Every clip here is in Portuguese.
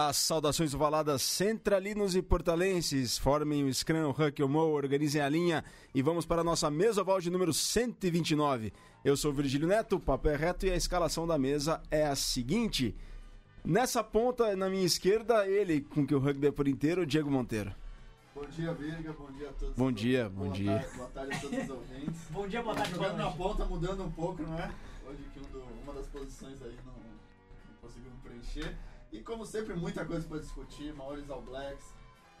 As saudações ovaladas centralinos e portalenses formem o Scrum, o Huck, o Mo, organizem a linha e vamos para a nossa mesa oval de número 129. Eu sou Virgílio Neto, o papo é reto e a escalação da mesa é a seguinte. Nessa ponta, na minha esquerda, ele com que o rugby é por inteiro, o Diego Monteiro. Bom dia, Virga. Bom dia a todos. Bom dia, bom boa dia. Tarde, boa tarde a todos os ouvintes. Bom dia, boa tarde, boa Jogando na ponta, mudando um pouco, não é? Hoje que um do- uma das posições aí não, não conseguimos preencher. E como sempre, muita coisa para discutir. Maiores All Blacks,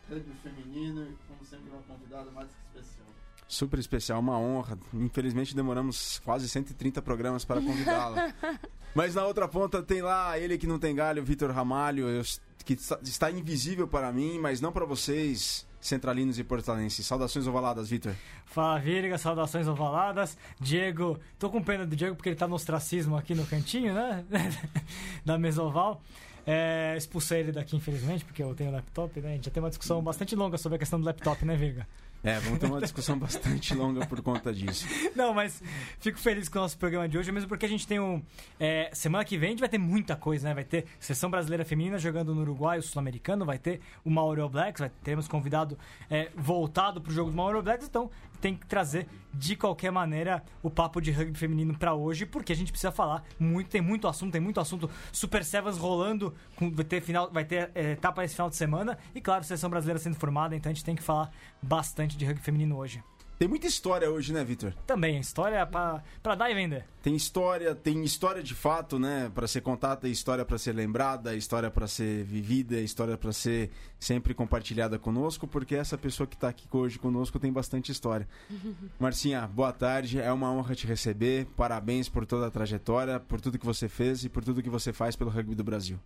rugby feminino e como sempre uma convidada mais que especial. Super especial, uma honra. Infelizmente demoramos quase 130 programas para convidá-la. Mas na outra ponta tem lá ele que não tem galho, Vitor Ramalho, eu- que está- está invisível para mim, mas não para vocês, centralinos e portalenses. Saudações ovaladas, Vitor. Fala Virga, saudações ovaladas. Diego, tô com pena do Diego porque ele tá no ostracismo aqui no cantinho, né? da mesa oval. É, expulsei ele daqui, infelizmente, porque eu tenho laptop, né? A gente já tem uma discussão bastante longa sobre a questão do laptop, né, Virga? É, vamos ter uma discussão bastante longa por conta disso. Não, mas fico feliz com o nosso programa de hoje, mesmo porque a gente tem um. é, semana que vem a gente vai ter muita coisa, né? Vai ter seleção brasileira feminina jogando no Uruguai, o sul-americano, vai ter o Mauro Blacks, vai, teremos convidado é, voltado pro jogo do Mauro Blacks, então tem que trazer de qualquer maneira o papo de rugby feminino pra hoje, porque a gente precisa falar muito, tem muito assunto, tem muito assunto. Super Sevens rolando, vai ter final, vai ter é, etapa esse final de semana e claro, seleção brasileira sendo formada, então a gente tem que falar bastante de rugby feminino hoje. Tem muita história hoje, né, Vitor? Também, história pra, pra dar e vender. Tem história, tem história de fato, né, para ser contada, história para ser lembrada, história para ser vivida, história para ser sempre compartilhada conosco, porque essa pessoa que tá aqui hoje conosco tem bastante história. Marcinha, boa tarde, é uma honra te receber. Parabéns por toda a trajetória, por tudo que você fez e por tudo que você faz pelo rugby do Brasil.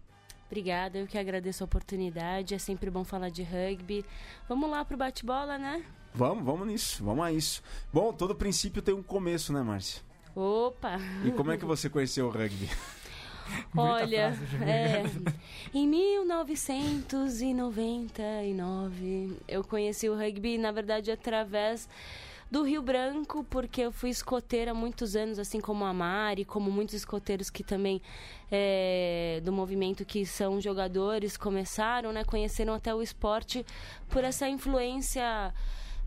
Obrigada, eu que agradeço a oportunidade. É sempre bom falar de rugby. Vamos lá pro bate-bola, né? Vamos, vamos nisso, vamos a isso. Bom, todo princípio tem um começo, né, Márcia? Opa! E como é que você conheceu o rugby? Olha, é, em 1999 eu conheci o rugby, na verdade, através do Rio Branco, porque eu fui escoteira há muitos anos, assim como a Mari, como muitos escoteiros que também é, do movimento que são jogadores começaram, né, conheceram até o esporte por essa influência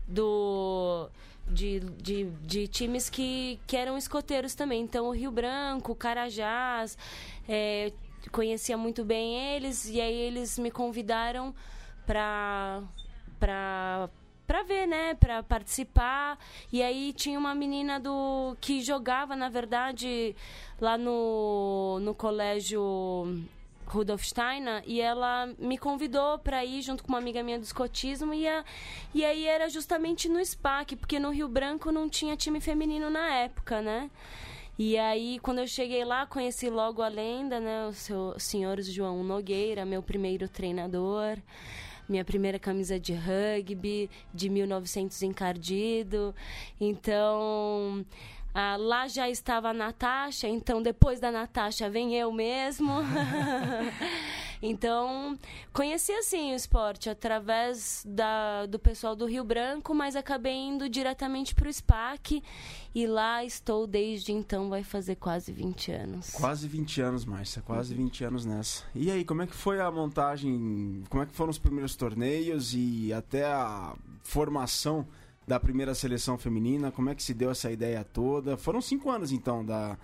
do de, de, de times que, que eram escoteiros também. Então, o Rio Branco, o Carajás, é, conhecia muito bem eles, e aí eles me convidaram para para para ver, né, para participar. E aí tinha uma menina do que jogava, na verdade, lá no no colégio Rudolf Steiner e ela me convidou para ir junto com uma amiga minha do escotismo e, a, e aí era justamente no SPAC, porque no Rio Branco não tinha time feminino na época, né? E aí, quando eu cheguei lá, conheci logo a lenda, né? O seu senhor João Nogueira, meu primeiro treinador. Minha primeira camisa de rugby, de 1900 encardido. Então, ah, lá já estava a Natasha, então depois da Natasha vem eu mesmo. então, conheci assim o esporte através da, do pessoal do Rio Branco, mas acabei indo diretamente para o SPAC e lá estou desde então, vai fazer quase 20 anos. Quase 20 anos, Márcia, quase 20 anos nessa. E aí, como é que foi a montagem? Como é que foram os primeiros torneios e até a formação da primeira seleção feminina? Como é que se deu essa ideia toda? Foram cinco anos, então, da,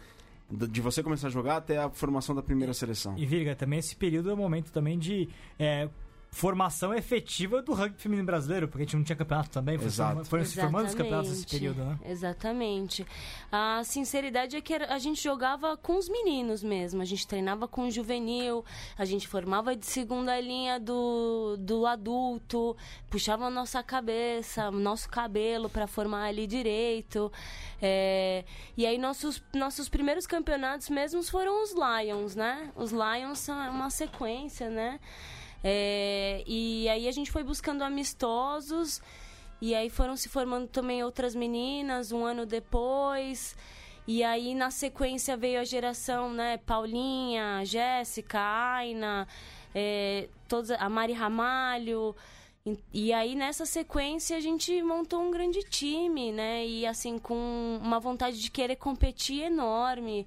de você começar a jogar até a formação da primeira seleção. E Virga, também esse período é o momento também de é, formação efetiva do rugby feminino brasileiro, porque a gente não tinha campeonato também, foi Exato. foram se formando os campeonatos nesse período, né? Exatamente. A sinceridade é que a gente jogava com os meninos mesmo. A gente treinava com o juvenil, a gente formava de segunda linha do, do adulto, puxava a nossa cabeça, nosso cabelo para formar ali direito. É, e aí nossos, nossos primeiros campeonatos mesmos foram os Lions, né? Os Lions são uma sequência, né? É, e aí a gente foi buscando amistosos e aí foram se formando também outras meninas um ano depois. E aí na sequência veio a geração, né? Paulinha, Jéssica, Aina, é, a Mari Ramalho. E- E aí nessa sequência a gente montou um grande time, né? E assim com uma vontade de querer competir enorme.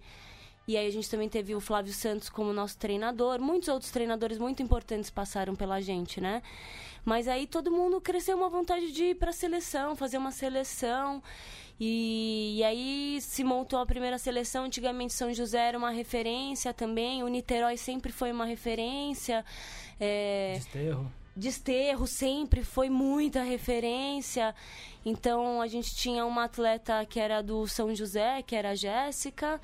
E aí a gente também teve o Flávio Santos como nosso treinador. Muitos outros treinadores muito importantes passaram pela gente, né? Mas aí todo mundo cresceu uma vontade de ir para a seleção, fazer uma seleção. E, e, aí se montou a primeira seleção. Antigamente São José era uma referência também. O Niterói sempre foi uma referência. É... Desterro. Desterro sempre foi muita referência. Então a gente tinha uma atleta que era do São José, que era a Jéssica.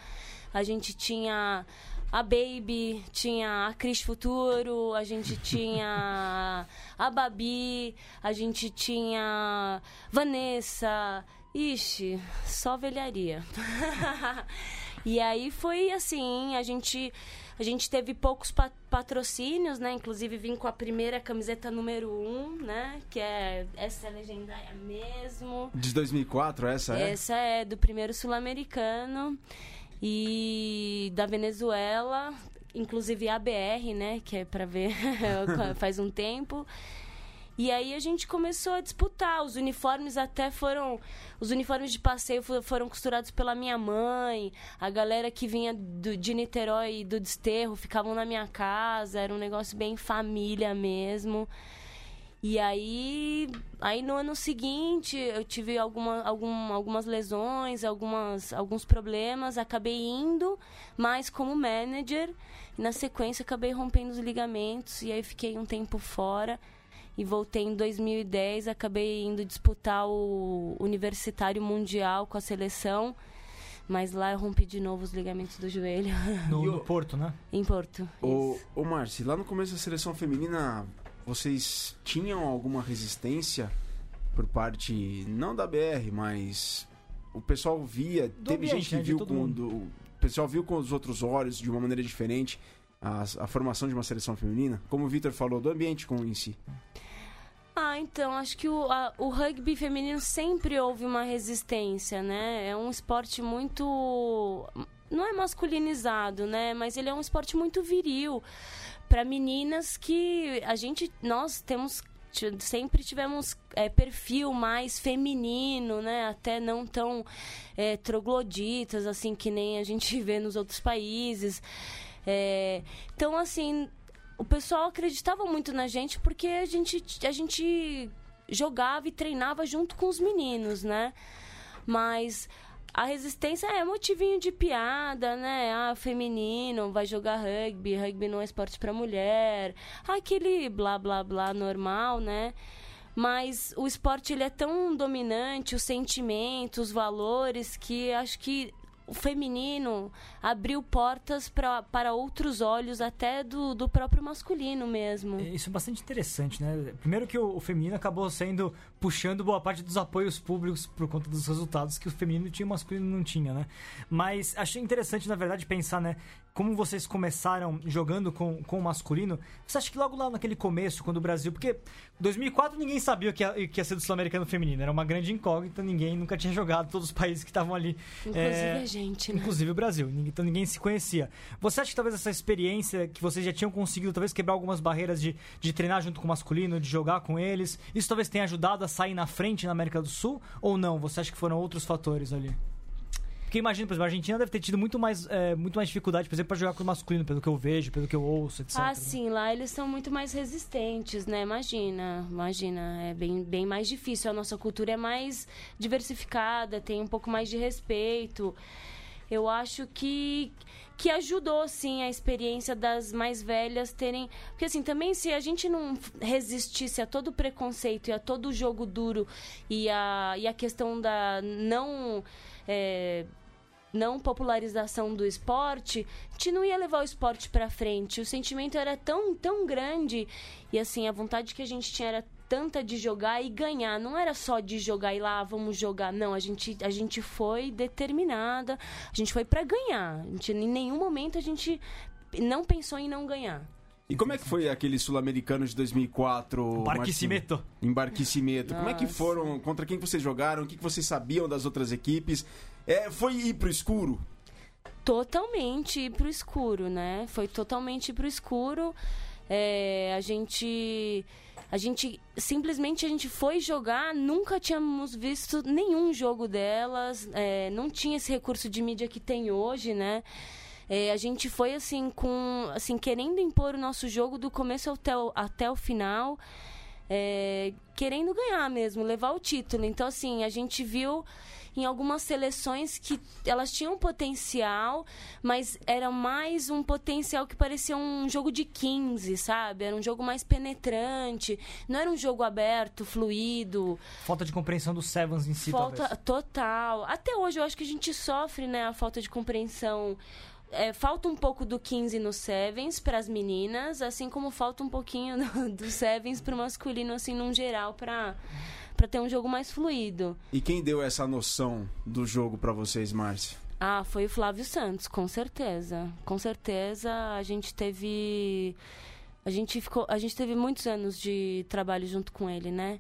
A gente tinha a Baby, tinha a Cris Futuro, a gente tinha a Babi, a gente tinha Vanessa. Ixi, só velharia. e aí foi assim, a gente a gente teve poucos patrocínios, né? Inclusive vim com a primeira camiseta número 1, um, né? Que é essa é legendária mesmo. De 2004 essa é? Essa é do primeiro sul-americano e da Venezuela, inclusive a BR, né? Que é para ver faz um tempo. E aí a gente começou a disputar. Os uniformes até foram. Os uniformes de passeio foram costurados pela minha mãe. A galera que vinha do, de Niterói e do Desterro ficavam na minha casa. Era um negócio bem família mesmo. E aí, aí no ano seguinte eu tive alguma, algum, algumas lesões, algumas, alguns problemas, acabei indo, mas como manager, na sequência acabei rompendo os ligamentos e aí fiquei um tempo fora e voltei em 2010, acabei indo disputar o Universitário Mundial com a seleção. Mas lá eu rompi de novo os ligamentos do joelho. No, no Porto, né? Em Porto. Ô, ô Marci, lá no começo da seleção feminina, vocês tinham alguma resistência por parte, não da BR, mas o pessoal via, do teve ambiente, gente que né, viu com. Do, o pessoal viu com os outros olhos de uma maneira diferente a, a formação de uma seleção feminina? Como o Vitor falou, do ambiente com em si. Ah, então, acho que o, a, o rugby feminino sempre houve uma resistência, né? É um esporte muito. Não é masculinizado, né? Mas ele é um esporte muito viril. Para meninas que a gente. Nós temos sempre tivemos é, perfil mais feminino, né? Até não tão é, trogloditas, assim, que nem a gente vê nos outros países. É, então, assim, o pessoal acreditava muito na gente porque a gente, a gente jogava e treinava junto com os meninos, né? Mas a resistência é motivinho de piada, né? Ah, feminino, vai jogar rugby, rugby não é esporte para mulher. Aquele blá blá blá normal, né? Mas o esporte ele é tão dominante, os sentimentos, os valores que acho que o feminino abriu portas pra, para outros olhos, até do, do próprio masculino mesmo. É, isso é bastante interessante, né? Primeiro que o, o feminino acabou sendo puxando boa parte dos apoios públicos por conta dos resultados que o feminino tinha e o masculino não tinha, né? Mas achei interessante, na verdade, pensar, né? Como vocês começaram jogando com, com o masculino, você acha que logo lá naquele começo, quando o Brasil. Porque 2004 ninguém sabia que ia, que ia ser do Sul-Americano Feminino, era uma grande incógnita, ninguém nunca tinha jogado, todos os países que estavam ali. Inclusive é, a gente, né? Inclusive o Brasil, então ninguém se conhecia. Você acha que talvez essa experiência que vocês já tinham conseguido, talvez quebrar algumas barreiras de, de treinar junto com o masculino, de jogar com eles, isso talvez tenha ajudado a sair na frente na América do Sul? Ou não? Você acha que foram outros fatores ali? Porque imagina, por exemplo, a Argentina deve ter tido muito mais, é, muito mais dificuldade, por exemplo, para jogar com o masculino, pelo que eu vejo, pelo que eu ouço, etc. Ah, sim, lá eles são muito mais resistentes, né? Imagina, imagina, é bem, bem mais difícil. A nossa cultura é mais diversificada, tem um pouco mais de respeito. Eu acho que que ajudou sim a experiência das mais velhas terem, porque assim, também se a gente não resistisse a todo o preconceito e a todo o jogo duro e a, e a questão da não é, não popularização do esporte, a gente não ia levar o esporte para frente. O sentimento era tão, tão grande e assim, a vontade que a gente tinha era tanta de jogar e ganhar. Não era só de jogar e lá ah, vamos jogar. Não, a gente, a gente foi determinada. A gente foi para ganhar. A gente, em nenhum momento a gente não pensou em não ganhar. E como é que foi aquele sul-americano de 2004? Barquisimeto. Em Barquisimeto. Como é que foram? Contra quem vocês jogaram? O que vocês sabiam das outras equipes? É, foi ir pro escuro? Totalmente ir pro escuro, né? Foi totalmente ir pro escuro. É, a gente a gente simplesmente a gente foi jogar, nunca tínhamos visto nenhum jogo delas, é, não tinha esse recurso de mídia que tem hoje, né? É, a gente foi assim com assim querendo impor o nosso jogo do começo até o, até o final, é, querendo ganhar mesmo, levar o título. Então assim a gente viu em algumas seleções que elas tinham potencial, mas era mais um potencial que parecia um jogo de 15, sabe? Era um jogo mais penetrante, não era um jogo aberto, fluido. Falta de compreensão dos Sevens em si, Falta talvez. total. Até hoje eu acho que a gente sofre, né, a falta de compreensão. É, falta um pouco do 15 no Sevens para as meninas, assim como falta um pouquinho do, do Sevens para o masculino, assim, num geral, para para ter um jogo mais fluido. E quem deu essa noção do jogo pra vocês, Márcia? Ah, foi o Flávio Santos, com certeza. Com certeza a gente teve a gente ficou, a gente teve muitos anos de trabalho junto com ele, né?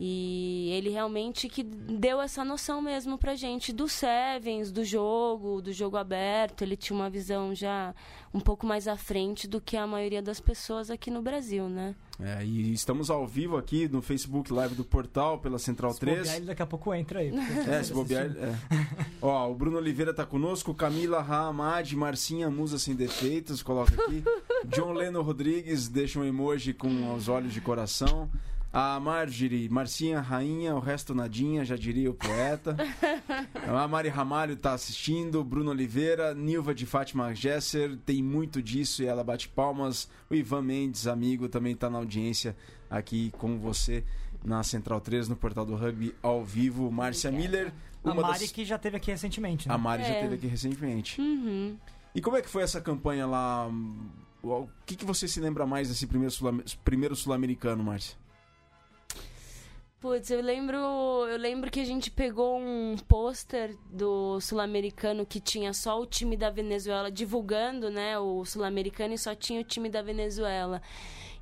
E ele realmente que deu essa noção mesmo pra gente do Sevens, do jogo, do jogo aberto. Ele tinha uma visão já um pouco mais à frente do que a maioria das pessoas aqui no Brasil, né? É, e estamos ao vivo aqui no Facebook Live do Portal pela Central Se 3. bobear, ele daqui a pouco entra aí. É, se bobear. É. Ó, o Bruno Oliveira tá conosco, Camila Rahamad, Marcinha Musa Sem Defeitos, coloca aqui. John Leno Rodrigues deixa um emoji com os olhos de coração. A Marjorie, Marcinha Rainha, o resto nadinha, já diria o poeta. A Mari Ramalho tá assistindo, Bruno Oliveira, Nilva de Fátima Gesser, tem muito disso e ela bate palmas. O Ivan Mendes, amigo, também tá na audiência aqui com você na Central 3, no Portal do Rugby, ao vivo. Márcia Miller, A uma Mari das... que já teve aqui recentemente, né? A Mari já É. teve aqui recentemente. Uhum. E como é que foi essa campanha lá? O que, que você se lembra mais desse primeiro sul- primeiro sul-americano, Márcia? Putz, eu lembro, eu lembro que a gente pegou um pôster do sul-americano que tinha só o time da Venezuela divulgando, né, o sul-americano e só tinha o time da Venezuela.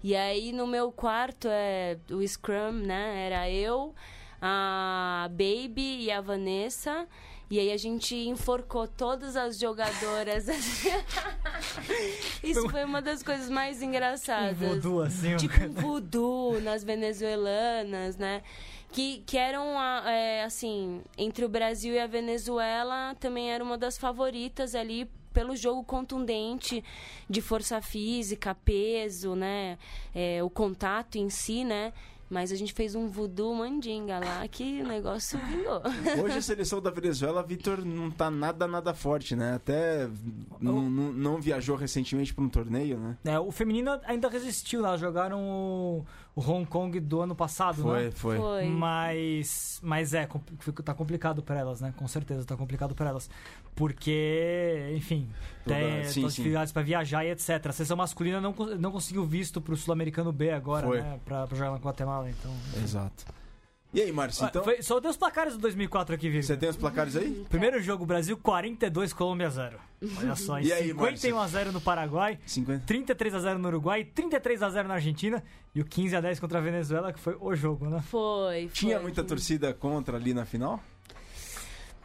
E aí no meu quarto é o Scrum, né, era eu, a Baby e a Vanessa. E aí a gente enforcou todas as jogadoras. Isso foi uma das coisas mais Um engraçadas voodoo, assim. um- tipo um voodoo nas venezuelanas, né? Que, que eram, é, assim, entre o Brasil e a Venezuela, também era uma das favoritas ali pelo jogo contundente de força física, peso, né? É, o contato em si, né? Mas a gente fez um voodoo mandinga lá que o negócio vingou. Hoje a seleção da Venezuela, Vitor, não tá nada, nada forte, né? Até não, não- viajou recentemente para um torneio, né? É, o feminino ainda resistiu? Elas jogaram o, o Hong Kong do ano passado, Foi, né? foi. Foi. Mas, mas é, tá complicado pra elas, né? Com certeza tá complicado pra elas. Porque, enfim, tem sim, dificuldades pra viajar e etc. A seleção masculina não, não conseguiu visto pro Sul-Americano B agora, Foi. né? Pra, pra jogar na Guatemala, então... Exato. E aí, Márcio, então, Foi- só tem os placares do 2004 aqui, Vitor. você tem os placares aí? Primeiro jogo, Brasil 42, Colômbia 0. Olha só, E aí, 51 a 0 no Paraguai, 50. 33 a 0 no Uruguai, 33 a 0 na Argentina e o 15 a 10 contra a Venezuela, que foi o jogo, né? Foi. Tinha foi. muita torcida contra ali na final?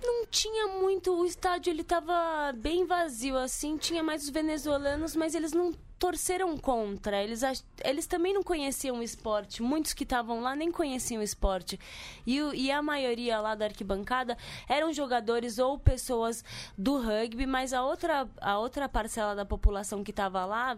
Não tinha muito. O estádio ele tava bem vazio, assim. Tinha mais os venezuelanos, mas eles não torceram contra. Eles, eles também não conheciam o esporte. Muitos que estavam lá nem conheciam o esporte. E, e a maioria lá da arquibancada eram jogadores ou pessoas do rugby, mas a outra, a outra parcela da população que estava lá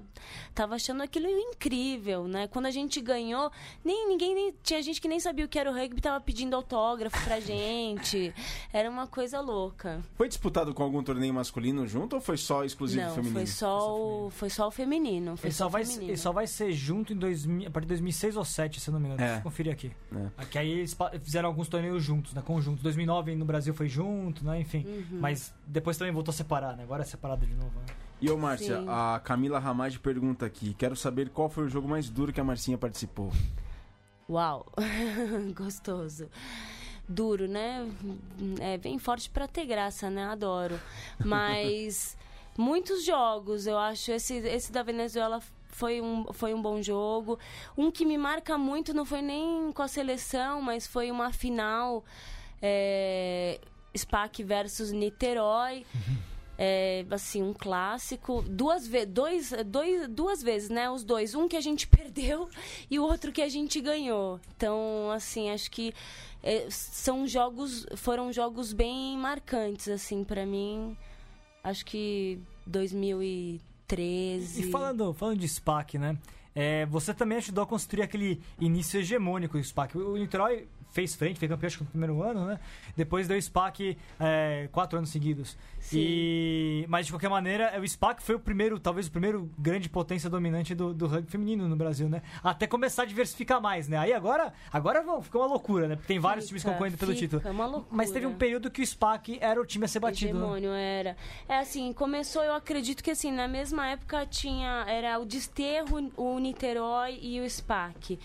tava achando aquilo incrível, né? Quando a gente ganhou, nem ninguém nem, tinha gente que nem sabia o que era o rugby, tava pedindo autógrafo pra gente. Era uma coisa louca. Foi disputado com algum torneio masculino junto ou foi só exclusivo Não, feminino? foi só, o, foi só o feminino. Foi Ele só, vai, feminino. ele só vai ser junto em 2000, a partir de 2006 ou 2007, se eu não me engano. É. Deixa eu conferir aqui. É. Aqui aí eles fizeram alguns torneios juntos, né? Conjuntos. 2009 no Brasil foi junto, né? Enfim. Uhum. Mas depois também voltou a separar, né? Agora é separado de novo. Né? E ô, Márcia, Sim. a Camila Ramad pergunta aqui: quero saber qual foi o jogo mais duro que a Marcinha participou. Uau, gostoso. Duro, né? É bem forte pra ter graça, né? Adoro. Mas muitos jogos, eu acho. Esse, esse da Venezuela foi um, foi um bom jogo. Um que me marca muito não foi nem com a seleção, mas foi uma final. É, SPAC versus Niterói. É, assim, um clássico. Duas, ve dois, dois, duas vezes, né? Os dois. Um que a gente perdeu e o outro que a gente ganhou. Então, assim, acho que é, são jogos. Foram jogos bem marcantes, assim, para mim. Acho que 2013. E falando, falando de SPAC, né? É, você também ajudou a construir aquele início hegemônico do SPAC. O Niterói fez frente, fez campeão acho que no primeiro ano, né? Depois deu SPAC é, quatro anos seguidos. Sim. E, mas de qualquer maneira, o SPAC foi o primeiro, talvez o primeiro grande potência dominante do, do rugby feminino no Brasil, né? Até começar a diversificar mais, né? Aí agora, agora ficou uma loucura, né? Porque tem vários times Fica, concorrendo pelo fica título. uma loucura. Mas teve um período que o SPAC era o time a ser batido. né? Hegemônio era. É assim, começou, eu acredito que assim, na mesma época tinha. Era o Desterro, o Niterói e o SPAC.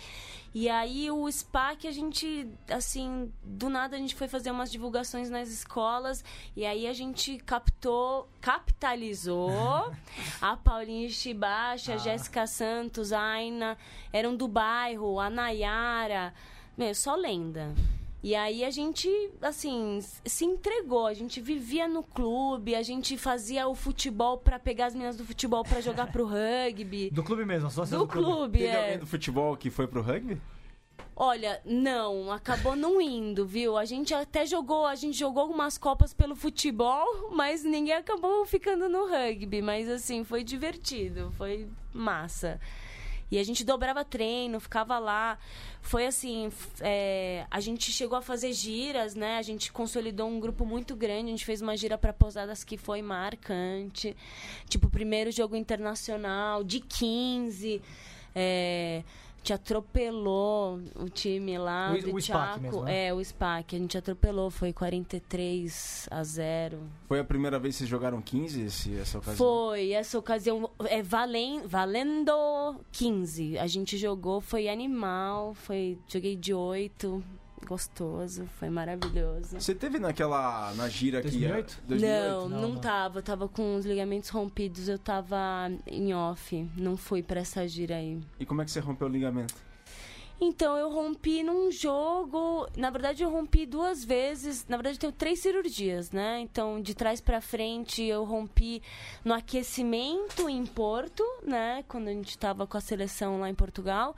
E aí o SPAC a gente, assim, do nada a gente foi fazer umas divulgações nas escolas e aí a gente captou, capitalizou a Paulinha Shibashi, a Ah. Jéssica Santos, a Aina, eram do bairro, a Nayara, meu, só lenda. E aí a gente, assim, se entregou. A gente vivia no clube, a gente fazia o futebol pra pegar as meninas do futebol pra jogar pro rugby. Do clube mesmo, só Do clube, Teve é. alguém do futebol que foi pro rugby? Olha, não, acabou não indo, viu? A gente até jogou, a gente jogou algumas copas pelo futebol, mas ninguém acabou ficando no rugby. Mas assim, foi divertido, foi massa. E a gente dobrava treino, ficava lá. Foi assim, é, a gente chegou a fazer giras, né? A gente consolidou um grupo muito grande. A gente fez uma gira para Posadas que foi marcante. Tipo, primeiro jogo internacional de 15. É, te atropelou o time lá O- do o SPAC Chaco. mesmo, né? É, o SPAC. A gente atropelou, foi 43 a 0. Foi a primeira vez que vocês jogaram 15 esse, essa ocasião? Foi, essa ocasião é valen, valendo 15. A gente jogou, foi animal, foi joguei de 8, gostoso, foi maravilhoso. Você teve naquela, na gira aqui? 2008? 2008? Não, Não, não, não. tava, eu tava com os ligamentos rompidos, eu tava em off, não fui pra essa gira aí. E como é que você rompeu o ligamento? Então, eu rompi num jogo. Na verdade, eu rompi duas vezes. Na verdade, eu tenho três cirurgias, né? Então, de trás pra frente, eu rompi no aquecimento em Porto, né? Quando a gente tava com a seleção lá em Portugal.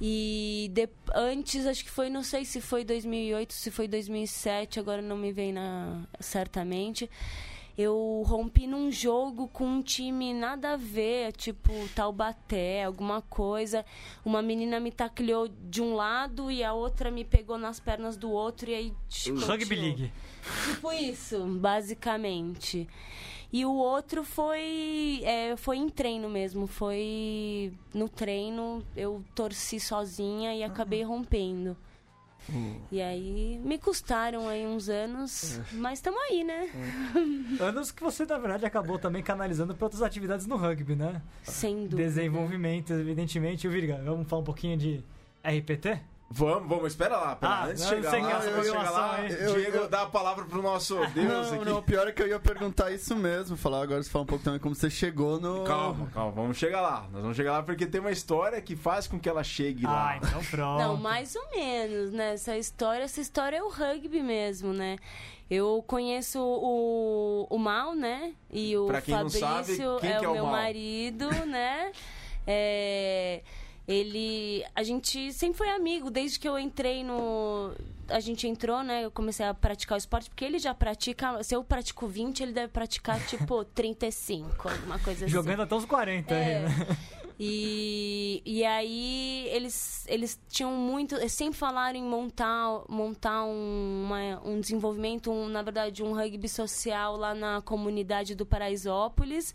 E de- antes, acho que foi, não sei se foi 2008, se foi 2007, agora não me vem na, certamente. Eu rompi num jogo com um time nada a ver, tipo Taubaté, alguma coisa. Uma menina me tacleou de um lado e a outra me pegou nas pernas do outro e aí. Rugby League. Tipo isso, basicamente. E o outro foi, é, foi em treino mesmo. Foi no treino, eu torci sozinha e acabei rompendo. E aí me custaram aí uns anos, mas estamos aí, né? Anos que você, na verdade, acabou também canalizando para outras atividades no rugby, né? Sem dúvida. Desenvolvimento, evidentemente. E o Virga, vamos falar um pouquinho de RPT? Vamos, vamos, espera lá. Pera, Ah, antes de não, chegar lá, de chegar lá. Eu- Diego, eu- dá a palavra pro nosso Deus Não, aqui. não, pior é que eu ia perguntar isso mesmo. Falar agora, você fala um pouco também como você chegou no. Calma, calma, vamos chegar lá. Nós vamos chegar lá porque tem uma história que faz com que ela chegue Ah, lá. então pronto. Não, mais ou menos, né? Essa história, essa história é o rugby mesmo, né? Eu conheço o, o Mal, né? E o Pra quem não Fabrício sabe, quem é que é o o meu Mal? marido, né? É, ele. A gente sempre foi amigo, desde que eu entrei no. A gente entrou, né? Eu comecei a praticar o esporte, porque ele já pratica. Se eu pratico 20, ele deve praticar tipo 35, alguma coisa assim. Jogando até os 40 aí, É. né? E, e aí eles, eles tinham muito. Eles sempre falaram em montar, montar um, uma- um desenvolvimento, um, na verdade, um rugby social lá na comunidade do Paraisópolis.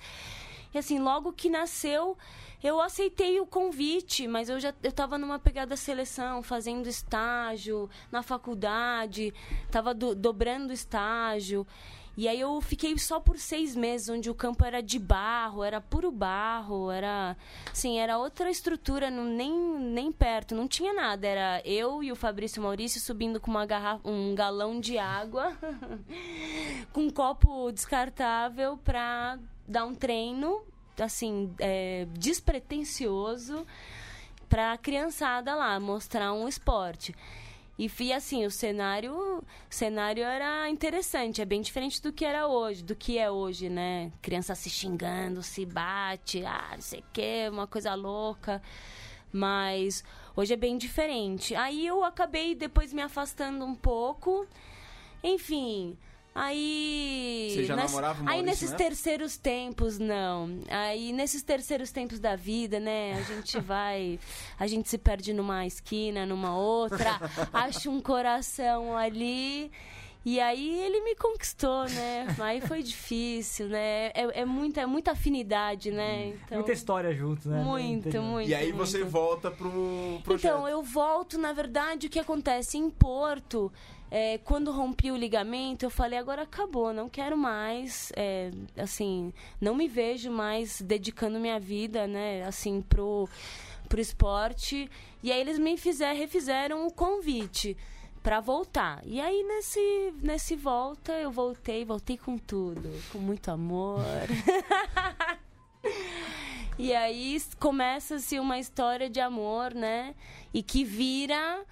E assim, logo que nasceu, eu aceitei o convite, mas eu já eu tava numa pegada seleção, fazendo estágio na faculdade, tava do- dobrando estágio. E aí eu fiquei só por seis meses, onde o campo era de barro, era puro barro, era assim, era outra estrutura, não, nem, nem perto, não tinha nada. Era eu e o Fabrício Maurício subindo com uma garrafa, um galão de água, com um copo descartável pra dar um treino, assim, é, despretensioso pra criançada lá, mostrar um esporte. E assim, o cenário, o cenário era interessante, é bem diferente do que era hoje, do que é hoje, né? Criança se xingando, se bate, ah, não sei o quê, uma coisa louca. Mas hoje é bem diferente. Aí eu acabei depois me afastando um pouco. Enfim, Aí. Você já ness- namorava o Aí Maurício, nesses né? terceiros tempos, não. Aí nesses terceiros tempos da vida, né? A gente vai. A gente se perde numa esquina, numa outra, acha um coração ali. E aí ele me conquistou, né? Aí foi difícil, né? É, é muita, é muita afinidade, né? Então, Muita história junto, né? muito, Entendeu? muito. E aí você muito. volta pro projeto. Então, eu volto, na verdade, o que acontece em Porto, é, quando rompi o ligamento, eu falei, agora acabou, não quero mais, é, assim, não me vejo mais dedicando minha vida, né, assim, pro, pro esporte. E aí eles me fizer, refizeram o convite para voltar. E aí nesse nesse volta eu voltei, voltei com tudo, com muito amor. E aí começa-se uma história de amor, né? E que vira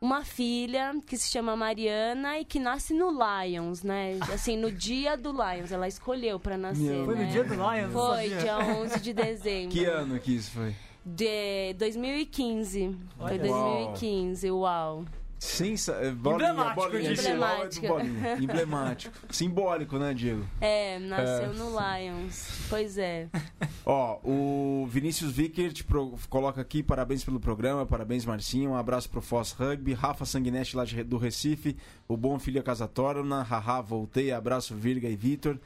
uma filha que se chama Mariana e que nasce no Lions, né? Assim, no dia do Lions. Ela escolheu pra nascer, Meu Foi no né? dia do Lions? Foi, dia 11 de dezembro. Que ano que isso foi? De 2015. Foi Olha. 2015, uau. Sensa... é, Bolinha, Emblemático, bolinha. É Emblemático. bolinha. Emblemático. Simbólico, né, Diego? É, nasceu no Lions. Pois é. Ó, o Vinícius Vickert pro- coloca aqui, parabéns pelo programa, parabéns Marcinho, um abraço pro Foz Rugby, Rafa Sanguinete lá de- do Recife, o bom filho Casa Torna, haha, voltei, abraço Virga e Vitor.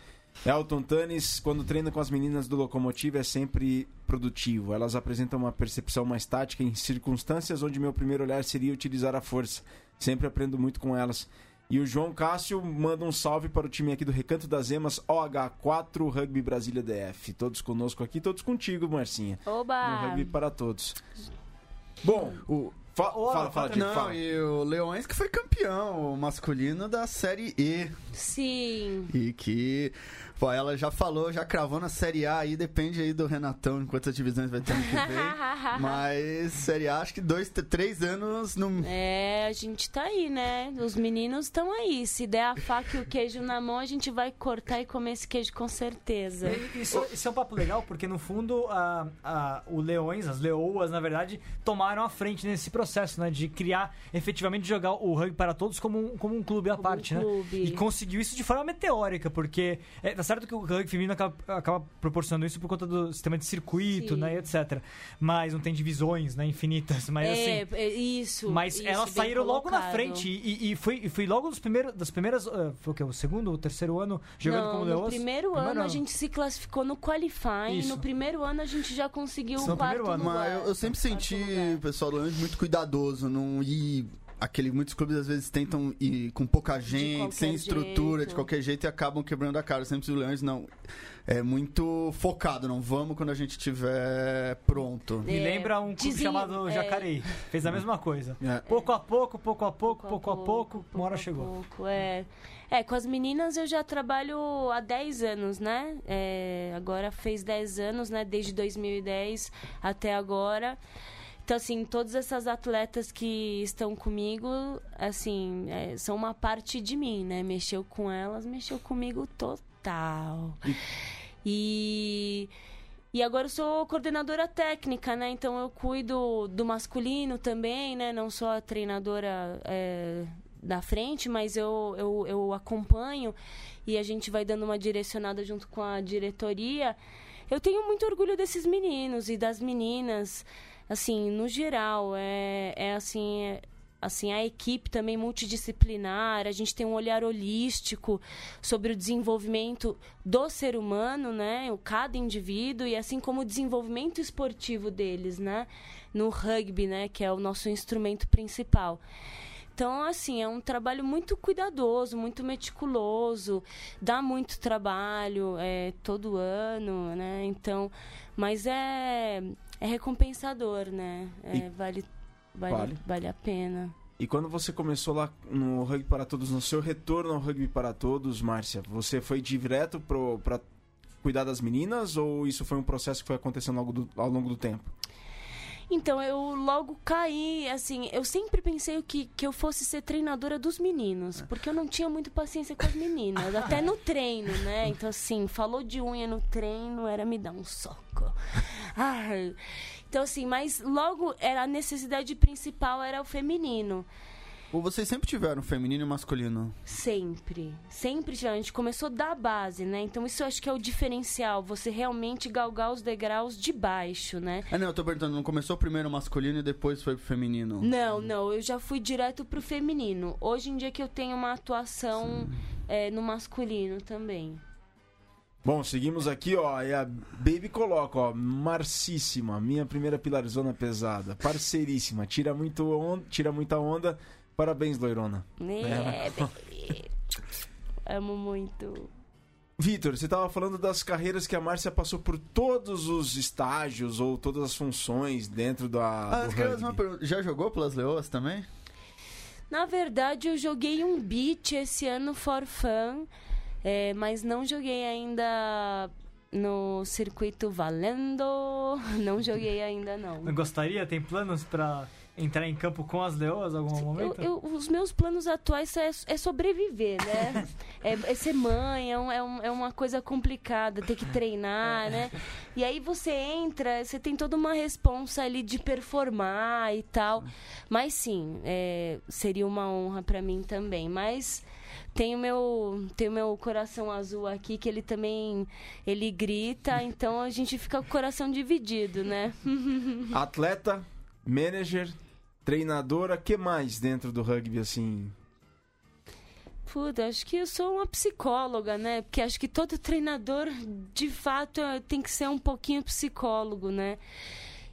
Elton Tanes, quando treina com as meninas do Locomotivo é sempre produtivo. Elas apresentam uma percepção mais tática em circunstâncias onde meu primeiro olhar seria utilizar a força. Sempre aprendo muito com elas. E o João Cássio manda um salve para o time aqui do Recanto das Emas, OH4 Rugby Brasília DF. Todos conosco aqui, todos contigo, Marcinha. Oba! Rugby para todos. Bom, O... fa- Ô, fala, fala, Não, fala. e o Leões que foi campeão masculino da Série E. Sim. E que, pô, ela já falou, já cravou na Série A aí, depende aí do Renatão, em quantas divisões vai ter ano que vem. Mas Série A, acho que dois, três anos no... É, a gente tá aí, né? Os meninos estão aí. Se der a faca e o queijo na mão, a gente vai cortar e comer esse queijo com certeza. Isso, isso é um papo legal, porque no fundo a, a, o Leões, as Leoas, na verdade, tomaram a frente nesse processo, né? De criar, efetivamente, jogar o rugby para todos como um, como um clube à Como um parte, né? clube. E conseguiu isso de forma meteórica, porque é, tá certo que o rugby feminino acaba, acaba proporcionando isso por conta do sistema de circuito, Sim. né? E etc. Mas não tem divisões, né? Infinitas. Mas é, assim. é isso. Mas isso, elas saíram logo na frente e, e foi, e foi logo dos primeiros, das primeiras. ah, foi o quê? O segundo ou terceiro ano jogando Não, como no Leoas? primeiro, ano a gente se classificou no qualifying. Isso. No primeiro ano a gente já conseguiu o quarto primeiro ano. lugar. Mas eu, eu sempre senti o pessoal do Leões muito cuidadoso, não ir... Aquele, muitos clubes às vezes tentam ir com pouca gente, sem estrutura, jeito. de qualquer jeito e acabam quebrando a cara. Sempre os Leões não. É muito focado, não vamos quando a gente estiver pronto. Me É, lembra um clube chamado é. Jacareí. Fez a mesma coisa. É. Pouco a pouco, pouco a pouco, pouco a pouco, uma hora chegou. pouco, é. é, com as meninas eu já trabalho há 10 anos, né? É, agora fez 10 anos, né? Desde 2010 até agora. Então, assim, todas essas atletas que estão comigo, assim, é, são uma parte de mim, né? Mexeu com elas, mexeu comigo total. E... E agora eu sou coordenadora técnica, né? Então eu cuido do masculino também, né? Não sou a treinadora é, da frente, mas eu, eu, eu acompanho e a gente vai dando uma direcionada junto com a diretoria. Eu tenho muito orgulho desses meninos e das meninas, assim, no geral. É, é assim. é- assim, a equipe também multidisciplinar, a gente tem um olhar holístico sobre o desenvolvimento do ser humano, né? O cada indivíduo e assim como o desenvolvimento esportivo deles, né? No rugby, né, que é o nosso instrumento principal. Então, assim, é um trabalho muito cuidadoso, muito meticuloso, dá muito trabalho é, todo ano, né? Então, mas é, é recompensador, né? É, vale, vale, Vale. vale a pena. E quando você começou lá no Rugby para Todos, no seu retorno ao Rugby para Todos, Márcia, você foi direto pro, pra cuidar das meninas ou isso foi um processo que foi acontecendo ao longo do, ao longo do tempo? Então, eu logo caí, assim, eu sempre pensei que, que eu fosse ser treinadora dos meninos, porque eu não tinha muito paciência com as meninas, até no treino, né? Então, assim, falou de unha no treino, era me dar um soco. Ai. Então, assim, mas logo era a necessidade principal era o feminino. Ou vocês sempre tiveram feminino e masculino? Sempre. Sempre tiveram. A gente começou da base, né? Então isso eu acho que é o diferencial. Você realmente galgar os degraus de baixo, né? Ah, não, eu tô perguntando, não começou primeiro o masculino e depois foi pro feminino? Não, não. Eu já fui direto pro feminino. Hoje em dia que eu tenho uma atuação é, no masculino também. Bom, seguimos aqui, ó. E a Baby coloca, ó. Marcíssima, minha primeira pilarzona pesada. Parceiríssima, tira, muito on... tira muita onda. Parabéns, loirona. É, baby. Amo muito. Vitor, você estava falando das carreiras que a Márcia passou por todos os estágios ou todas as funções dentro da. Ah, do rugby. uma pergunta. Já jogou pelas Leoas também? Na verdade, eu joguei um beat esse ano for fun, é, mas não joguei ainda no circuito valendo. Não joguei ainda, não. Não gostaria? Tem planos pra entrar em campo com as leoas em algum Eu- momento? eu- os meus planos atuais é, é sobreviver, né? é, é ser mãe, é, um- é um- é uma coisa complicada, ter que treinar, né? E aí você entra, você tem toda uma responsa ali de performar e tal. Mas sim, é, seria uma honra pra mim também. Mas tem o meu tem o meu coração azul aqui que ele também ele grita, então a gente fica com o coração dividido, né? Atleta, manager, treinadora, que mais dentro do rugby assim? Puta, acho que eu sou uma psicóloga, né? Porque acho que todo treinador, de fato, tem que ser um pouquinho psicólogo, né?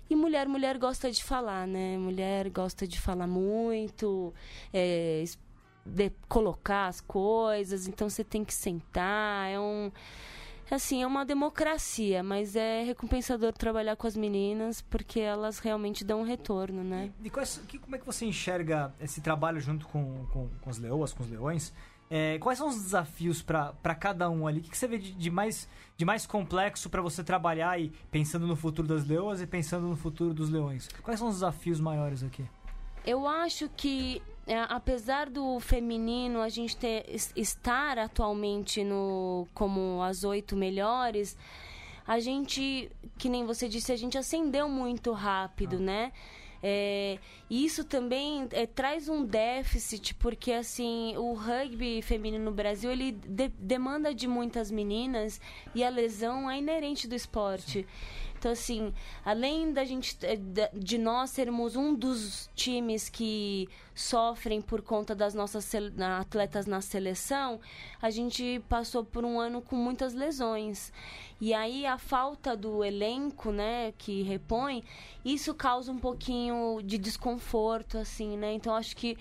E mulher, mulher gosta de falar, né? Mulher gosta de falar muito, é, de colocar as coisas, então você tem que sentar, é um... Assim, é uma democracia, mas é recompensador trabalhar com as meninas porque elas realmente dão um retorno, né? E quais- que- como é que você enxerga esse trabalho junto com, com, com as leoas, com os leões? É, quais são os desafios para cada um ali? O que, que você vê de, de mais, de mais complexo para você trabalhar e pensando no futuro das leoas e pensando no futuro dos leões? Quais são os desafios maiores aqui? Eu acho que, é, apesar do feminino a gente ter, es- estar atualmente no como as oito melhores, a gente, que nem você disse, a gente ascendeu muito rápido, né? É, e isso também é, traz um déficit, porque assim, o rugby feminino no Brasil ele de- demanda de muitas meninas e a lesão é inerente do esporte. Então, assim, além da gente, eh, de nós sermos um dos times que sofrem por conta das nossas atletas na seleção, a gente passou por um ano com muitas lesões. E aí a falta do elenco, né, que repõe, isso causa um pouquinho de desconforto, assim, né? Então acho que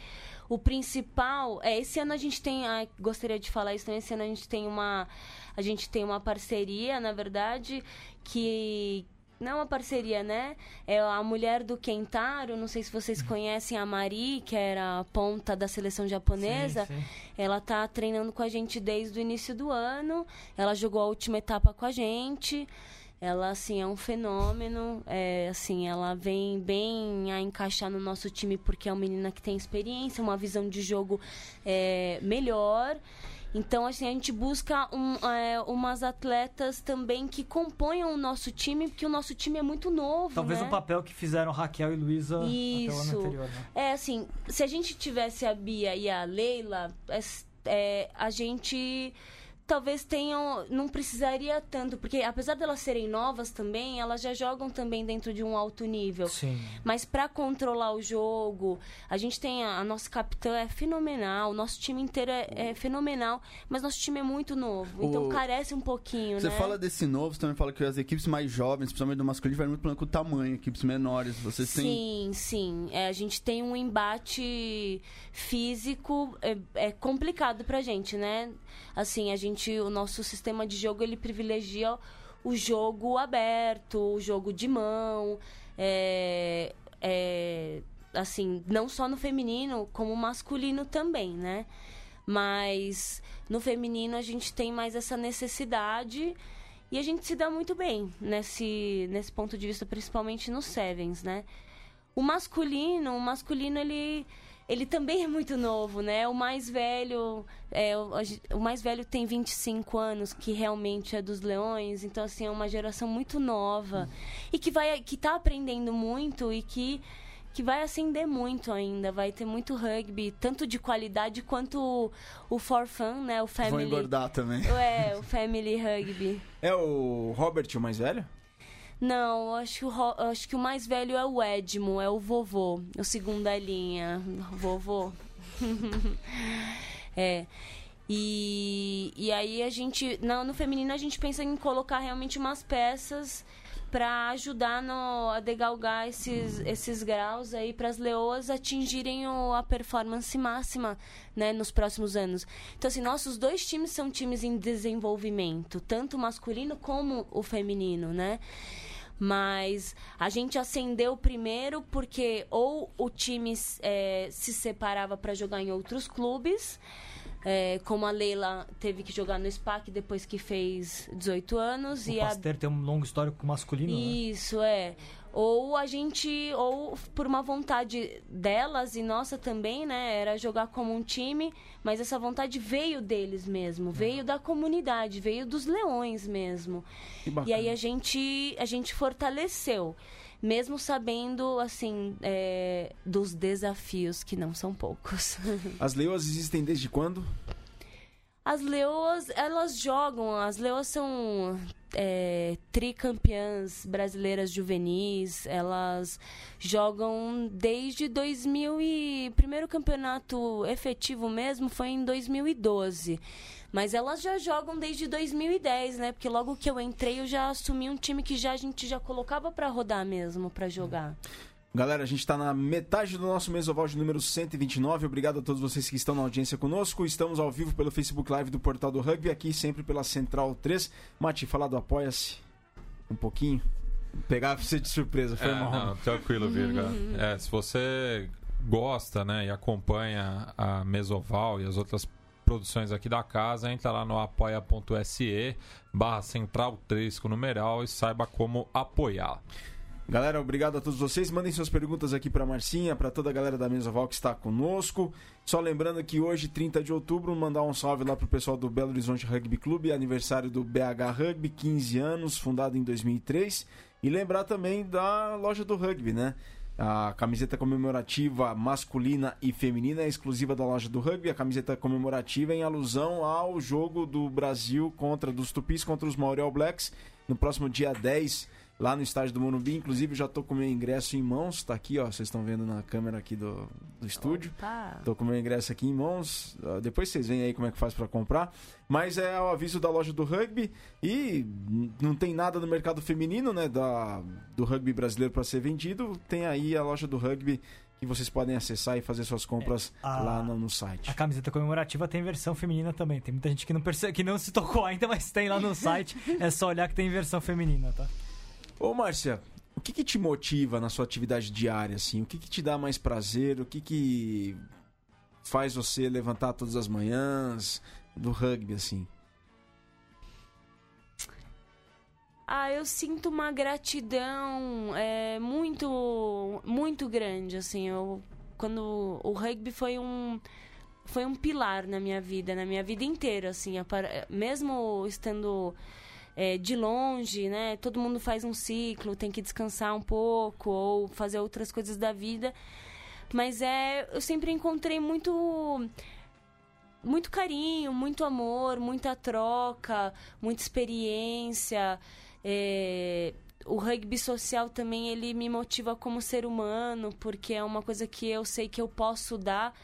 o principal é esse ano a gente tem, ah, gostaria de falar isso, né? esse ano a gente tem uma a gente tem uma parceria, na verdade, que não é uma parceria, né? É a mulher do Kentaro, não sei se vocês conhecem a Mari, que era a ponta da seleção japonesa. Sim, sim. Ela tá treinando com a gente desde o início do ano. Ela jogou a última etapa com a gente. Ela, assim, é um fenômeno. É, assim, ela vem bem a encaixar no nosso time porque é uma menina que tem experiência, uma visão de jogo é, melhor. Então, assim, a gente busca um, é, umas atletas também que componham o nosso time, porque o nosso time é muito novo, Talvez né? o papel que fizeram Raquel e Luísa até o Isso. ano anterior, né? É assim, se a gente tivesse a Bia e a Leila, es- é, a gente talvez tenham. Não precisaria tanto, porque apesar delas serem novas também, elas já jogam também dentro de um alto nível. Sim. Mas para controlar o jogo, a gente tem a, a nossa capitã é fenomenal, o nosso time inteiro é, é fenomenal, mas nosso time é muito novo, então O- carece um pouquinho, Você né? fala desse novo, você também fala que as equipes mais jovens, principalmente do masculino, vai muito problema com o tamanho, equipes menores. Vocês têm. Sim, sim. É, a gente tem um embate físico é, é complicado pra gente, né? Assim, a gente, o nosso sistema de jogo ele privilegia o jogo aberto, o jogo de mão, é, é, assim, não só no feminino, como masculino também, né? Mas no feminino a gente tem mais essa necessidade e a gente se dá muito bem nesse, nesse ponto de vista, principalmente nos sevens, né? O masculino, o masculino ele ele também é muito novo, né? O mais velho, é, o, o mais velho tem 25 anos, que realmente é dos Leões, então assim, é uma geração muito nova e que vai que tá aprendendo muito e que que vai acender muito ainda. Vai ter muito rugby, tanto de qualidade quanto o, o for fun, né? O Vou family. engordar também. É, o family rugby. É o Robert, o mais velho? Não, acho, acho que o mais velho é o Edmo, é o vovô, o segunda linha. Vovô. é. E, e aí a gente. No, no feminino a gente pensa em colocar realmente umas peças para ajudar no, a degalgar esses, esses graus aí para as leoas atingirem o- a performance máxima né, nos próximos anos. Então, assim, nossos dois times são times em desenvolvimento, tanto o masculino como o feminino, né? Mas a gente acendeu primeiro porque ou o time eh, se separava para jogar em outros clubes, eh, como a Leila teve que jogar no SPAC depois que fez 18 anos. O e a Pasteur tem um longo histórico masculino, né? isso, é. Ou a gente, ou por uma vontade delas e nossa também, né? Era jogar como um time, mas essa vontade veio deles mesmo, veio da comunidade, veio dos leões mesmo. Que bacana. E aí a gente, a gente fortaleceu, mesmo sabendo, assim, é, dos desafios, que não são poucos. As leoas existem desde quando? As leoas, elas jogam, as leoas são é, tricampeãs brasileiras juvenis, elas jogam desde 2000 e... Primeiro campeonato efetivo mesmo foi em 2012. Mas elas já jogam desde 2010, né? Porque logo que eu entrei eu já assumi um time que já a gente já colocava pra rodar mesmo, pra jogar. Galera, a gente está na metade do nosso mesoval de número 129. Obrigado a todos vocês que estão na audiência conosco. Estamos ao vivo pelo Facebook Live do Portal do Rugby, aqui sempre pela Central 3. Mati, falar do Apoia-se um pouquinho. Pegar você de surpresa, foi É, mal. não, tranquilo, Virga. É, se você gosta né, e acompanha a Mesoval e as outras produções aqui da casa, entra lá no apoia.se barra central 3 com numeral e saiba como apoiar. Galera, obrigado a todos vocês. Mandem suas perguntas aqui para Marcinha, para toda a galera da Mesoval que está conosco. Só lembrando que hoje, 30 de outubro, mandar um salve lá pro pessoal do Belo Horizonte Rugby Clube, aniversário do BH Rugby, 15 anos, fundado em 2003. E lembrar também da loja do rugby, né? A camiseta comemorativa masculina e feminina é exclusiva da loja do rugby. A camiseta comemorativa é em alusão ao jogo do Brasil contra dos Tupis contra os Maori Blacks no próximo dia 10 lá no estádio do Morumbi. Inclusive, já tô com meu ingresso em mãos. Tá aqui, ó. Vocês estão vendo na câmera aqui do, do estúdio. Opa. Tô com meu ingresso aqui em mãos. Ah, Depois vocês veem aí como é que faz pra comprar. Mas é o aviso da loja do rugby. E não tem nada no mercado feminino, né? Da, do rugby brasileiro pra ser vendido. Tem aí a loja do rugby que vocês podem acessar e fazer suas compras a- lá no, no site. A camiseta comemorativa tem versão feminina também. Tem muita gente que não, perce... que não se tocou ainda, mas tem lá no site. É só olhar que tem versão feminina, tá? Ô, Márcia, o que, que te motiva na sua atividade diária, assim? O que, que te dá mais prazer? O que, que faz você levantar todas as manhãs do rugby, assim? Ah, eu sinto uma gratidão é, muito, muito grande, assim. Eu, quando o rugby foi um, foi um pilar na minha vida, na minha vida inteira, assim. Mesmo estando é, de longe, né? Todo mundo faz um ciclo, tem que descansar um pouco ou fazer outras coisas da vida. Mas é, eu sempre encontrei muito muito carinho, muito amor, muita troca, muita experiência. É, o rugby social também ele me motiva como ser humano, porque é uma coisa que eu sei que eu posso dar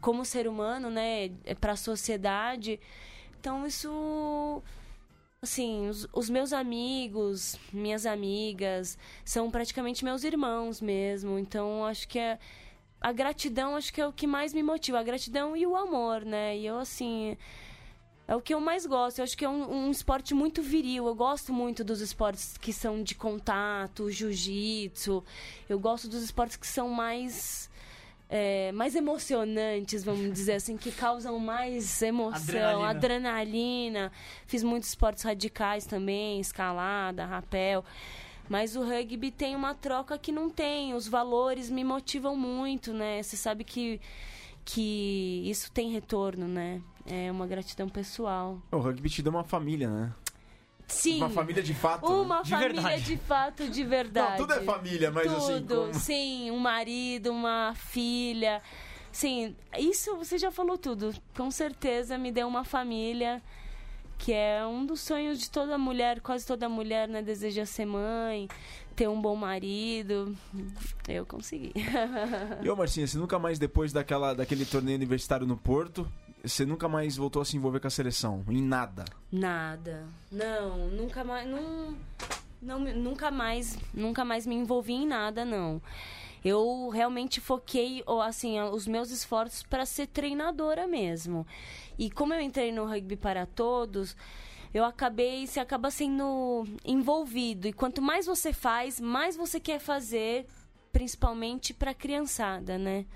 como ser humano, né, para a sociedade. Então isso assim, os, os meus amigos, minhas amigas, são praticamente meus irmãos mesmo. Então acho que é a gratidão acho que é o que mais me motiva, a gratidão e o amor, né? E eu assim, é o que eu mais gosto. Eu acho que é um, um esporte muito viril. Eu gosto muito dos esportes que são de contato, jiu-jitsu. Eu gosto dos esportes que são mais é, mais emocionantes, vamos dizer assim, que causam mais emoção, Adrenalina. adrenalina. Fiz muitos esportes radicais também, escalada, rapel. Mas o rugby tem uma troca que não tem. Os valores me motivam muito, né? Você sabe que, que isso tem retorno, né? É uma gratidão pessoal. O rugby te dá uma família, né? Sim. Uma família de fato. né? Uma De família verdade. de fato, de verdade. Não, tudo é família, mas assim, Tudo, sim, um marido, uma filha. Sim, isso você já falou tudo. Com certeza me deu uma família, que é um dos sonhos de toda mulher, quase toda mulher, né? Deseja ser mãe, ter um bom marido. Eu consegui. E ô Marcinha, você nunca mais, depois daquela, daquele torneio universitário no Porto, você nunca mais voltou a se envolver com a seleção? Em nada. Nada. Não, nunca mais. Não, não, nunca mais. Nunca mais me envolvi em nada, não. Eu realmente foquei assim, os meus esforços para ser treinadora mesmo. E como eu entrei no rugby para todos, eu acabei, você acaba sendo envolvido. E quanto mais você faz, mais você quer fazer, principalmente para criançada, né?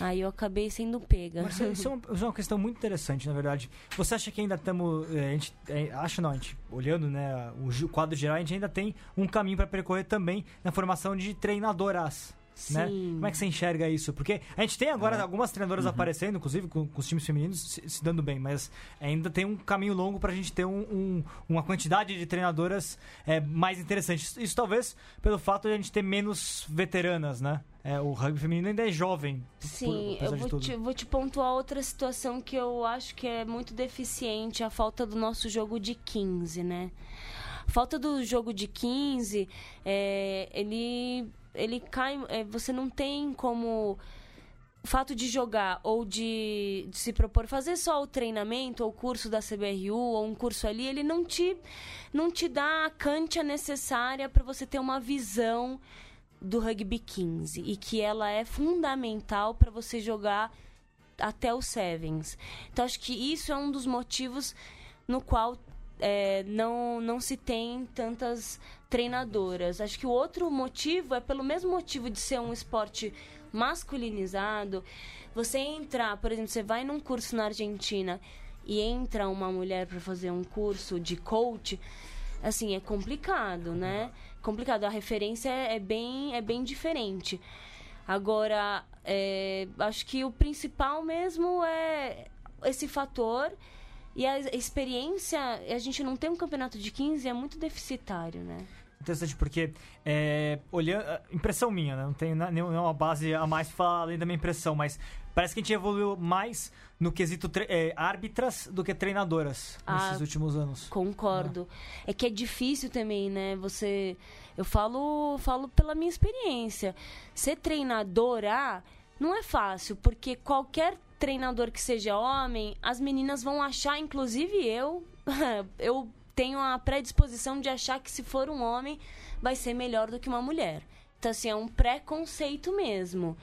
Aí eu acabei sendo pega. Marcelo, isso é, uma, isso é uma questão muito interessante, na verdade. Você acha que ainda estamos. A gente, é, acho não, a gente, olhando né, o, quadro geral, a gente ainda tem um caminho para percorrer também na formação de treinadoras. Né? Sim. Como é que você enxerga isso? Porque a gente tem agora É. algumas treinadoras aparecendo, inclusive com, com os times femininos se, se dando bem, mas ainda tem um caminho longo para a gente ter um- um- uma quantidade de treinadoras é, mais interessante. Isso, isso talvez pelo fato de a gente ter menos veteranas, né? É, o rugby feminino ainda é jovem. por- Sim, apesar eu vou te, vou te pontuar outra situação que eu acho que é muito deficiente, a falta do nosso jogo de 15, né? A falta do jogo de 15, é, ele, ele cai. é, você não tem como. O fato de jogar ou de, de se propor fazer só o treinamento ou o curso da CBRU ou um curso ali, ele não te, não te dá a cancha necessária para você ter uma visão do rugby 15 e que ela é fundamental para você jogar até os sevens. Então acho que isso é um dos motivos no qual é, não, não se tem tantas treinadoras. Acho que o outro motivo é pelo mesmo motivo de ser um esporte masculinizado. Você entrar, por exemplo, você vai num curso na Argentina e entra uma mulher para fazer um curso de coach, assim, é complicado, né? Complicado. A referência é bem, é bem diferente. Agora, é, acho que o principal mesmo é esse fator. E a experiência, a gente não tem um campeonato de 15, é muito deficitário, né? Interessante porque, é, olhando, impressão minha, né? não tenho na- nenhuma base a mais pra falar além da minha impressão, mas parece que a gente evoluiu mais no quesito é, árbitras do que treinadoras Ah, nesses últimos anos. Concordo. É que é difícil também, né? Você. Eu falo, falo pela minha experiência. Ser treinadora não é fácil, porque qualquer treinador que seja homem, as meninas vão achar, inclusive eu, eu tenho a predisposição de achar que se for um homem, vai ser melhor do que uma mulher. Então, assim, é um preconceito mesmo.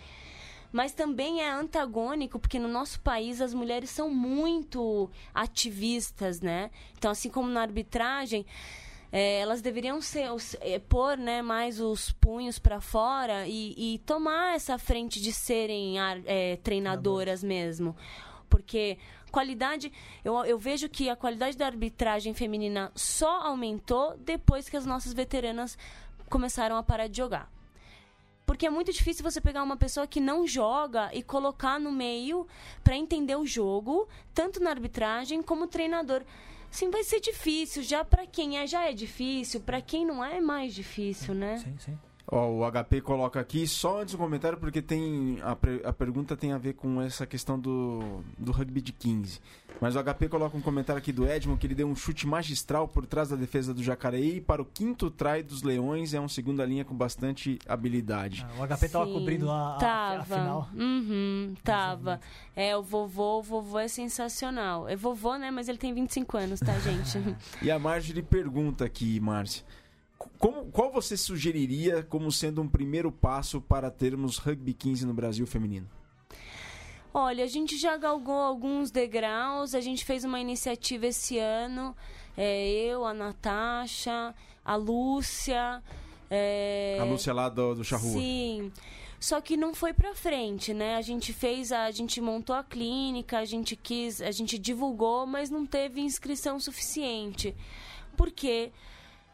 Mas também é antagônico, porque no nosso país as mulheres são muito ativistas, né? Então, assim como na arbitragem, é, elas deveriam ser, os- é, pôr né, mais os punhos para fora e, e tomar essa frente de serem é, treinadoras mesmo. Porque qualidade, eu, eu vejo que a qualidade da arbitragem feminina só aumentou depois que as nossas veteranas começaram a parar de jogar. Porque é muito difícil você pegar uma pessoa que não joga e colocar no meio para entender o jogo, tanto na arbitragem como treinador. Sim, vai ser difícil. Já para quem é, já é difícil. Para quem não é, é mais difícil, né? Sim, sim. Ó, o HP coloca aqui só antes do comentário porque tem a, pre- a pergunta tem a ver com essa questão do, do rugby de 15. Mas o HP coloca um comentário aqui do Edmond que ele deu um chute magistral por trás da defesa do Jacareí para o quinto try dos Leões. É um segunda linha com bastante habilidade. Ah, o HP tava Sim, cobrindo a, a tava. final. Uhum, tava. É, o vovô, o vovô é sensacional. É vovô, né? Mas ele tem 25 anos, tá, gente? E a Marjorie pergunta aqui, Márcia. Como, qual você sugeriria como sendo um primeiro passo para termos rugby 15 no Brasil feminino? Olha, a gente já galgou alguns degraus, a gente fez uma iniciativa esse ano, é, eu, a Natasha, a Lúcia. é, A Lúcia lá do, do Charrua. Sim. Só que não foi pra frente, né? A gente fez, a, a gente montou a clínica, a gente quis, a gente divulgou, mas não teve inscrição suficiente. Por quê?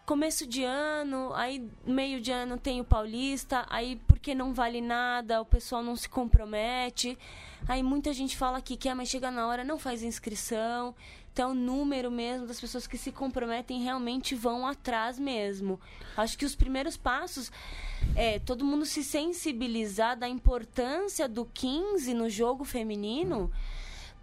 Começo de ano, aí meio de ano tem o Paulista, aí porque não vale nada, o pessoal não se compromete. Aí muita gente fala que quer, mas chega na hora, não faz inscrição. até o número mesmo das pessoas que se comprometem realmente vão atrás mesmo. Acho que os primeiros passos é todo mundo se sensibilizar da importância do 15 no jogo feminino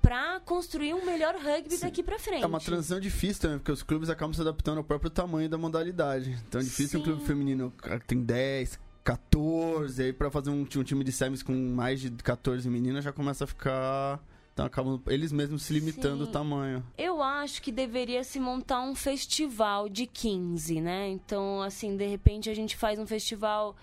para construir um melhor rugby Sim. daqui para frente. É uma transição difícil também, porque os clubes acabam se adaptando ao próprio tamanho da modalidade. Então é difícil um Sim. clube feminino que tem 10, 14, aí pra fazer um, um time de semis com mais de 14 meninas já começa a ficar. Então acabam eles mesmos se limitando Sim. o tamanho. Eu acho que deveria se montar um festival de 15, né? Então, assim, de repente a gente faz um festival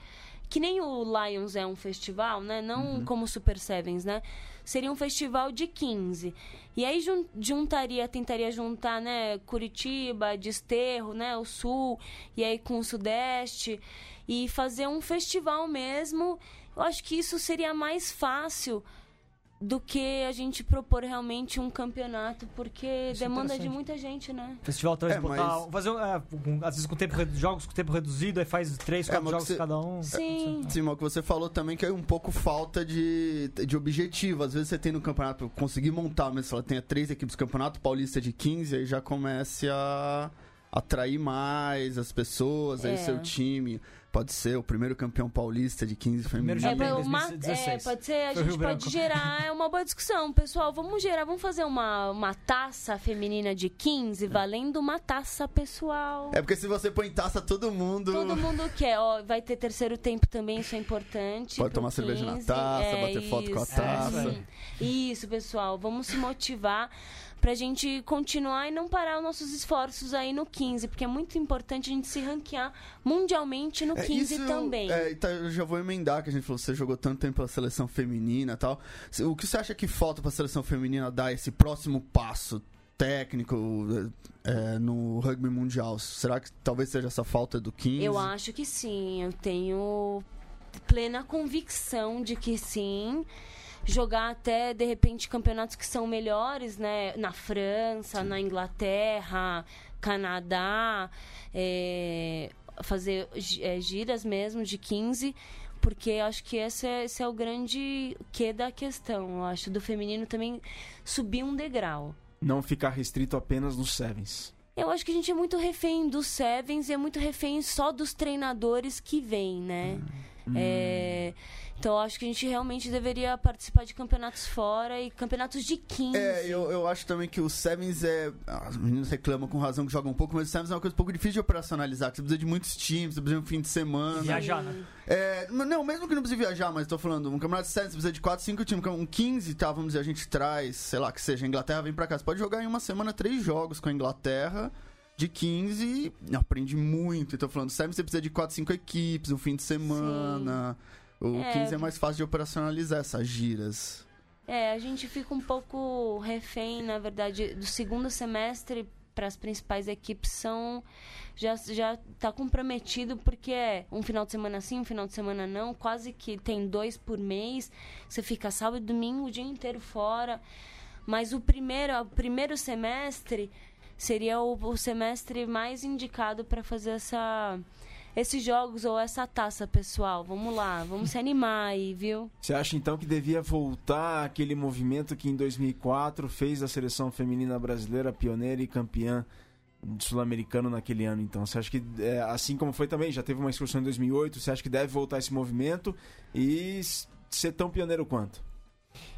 que nem o Lions é um festival, né? Não como o Super Sevens, né? Seria um festival de 15. E aí jun- juntaria, tentaria juntar, né, Curitiba, Desterro, né, o Sul, e aí com o Sudeste e fazer um festival mesmo. Eu acho que isso seria mais fácil do que a gente propor realmente um campeonato, porque Isso é demanda de muita gente, né? Festival talvez É, mas- Fazer, é, um- às vezes com tempo, jogos com tempo reduzido, aí faz três, É, quatro jogos você- cada um. Sim. Sim, mas o que você falou também que é um pouco falta de, de objetivo. Às vezes você tem no campeonato, conseguir montar, mas se ela tenha três equipes do campeonato paulista de 15, aí já comece a atrair mais as pessoas, aí É. seu time pode ser o primeiro campeão paulista de 15 Primeiro feminino. É, tem, pra uma- 2016. é, pode ser, a Foi gente pode gerar é uma boa discussão. Pessoal, vamos gerar, vamos fazer uma, uma taça feminina de 15, valendo uma taça pessoal. É porque se você põe taça, todo mundo. Todo mundo quer, ó, vai ter terceiro tempo também, isso é importante. Pode tomar cerveja na 15. taça, É bater foto com a isso. taça. Hum. Isso, pessoal, vamos se motivar pra gente continuar e não parar os nossos esforços aí no 15, porque é muito importante a gente se ranquear mundialmente no É, 15 isso, também. É, tá, eu já vou emendar, que a gente falou, você jogou tanto tempo pela seleção feminina e tal. O que você acha que falta pra seleção feminina dar esse próximo passo técnico é, no rugby mundial? Será que talvez seja essa falta do 15? Eu acho que sim, eu tenho plena convicção de que sim. Jogar até, de repente, campeonatos que são melhores, né? Na França, na Inglaterra, Canadá, é, fazer é, giras mesmo de 15, porque eu acho que esse é, esse é o grande que da questão. Eu acho do feminino também subir um degrau. Não ficar restrito apenas nos sevens. Eu acho que a gente é muito refém dos Sevens e é muito refém só dos treinadores que vêm, né? É, Então eu acho que a gente realmente deveria participar de campeonatos fora e campeonatos de 15. É, eu, eu acho também que o Sevens é. As meninas reclamam com razão que jogam um pouco, mas o Sevens é uma coisa um pouco difícil de operacionalizar. que Você precisa de muitos times, você precisa de um fim de semana. Viajar, né? É, não, mesmo que não precise viajar, mas tô falando, um campeonato de 7 você precisa de 4, 5 times. Um 15, tá, vamos dizer, a gente traz, sei lá, que seja, a Inglaterra vem pra cá. Você pode jogar em uma semana três jogos com a Inglaterra. De 15, aprende muito. Então, falando, sério, você precisa de 4, 5 equipes, um fim de semana. O É. 15 é mais fácil de operacionalizar essas giras. É, a gente fica um pouco refém, na verdade, do segundo semestre para as principais equipes são já já tá comprometido porque é um final de semana sim, um final de semana não, quase que tem dois por mês. Você fica sábado e domingo o dia inteiro fora. Mas o primeiro, o primeiro semestre seria o, o semestre mais indicado para fazer essa esses jogos ou essa taça, pessoal. Vamos lá, vamos se animar aí, viu? Você acha então que devia voltar aquele movimento que em 2004 fez a seleção feminina brasileira pioneira e campeã sul-americano naquele ano? Então, você acha que, é, assim como foi também, já teve uma excursão em 2008, você acha que deve voltar esse movimento e ser tão pioneiro quanto?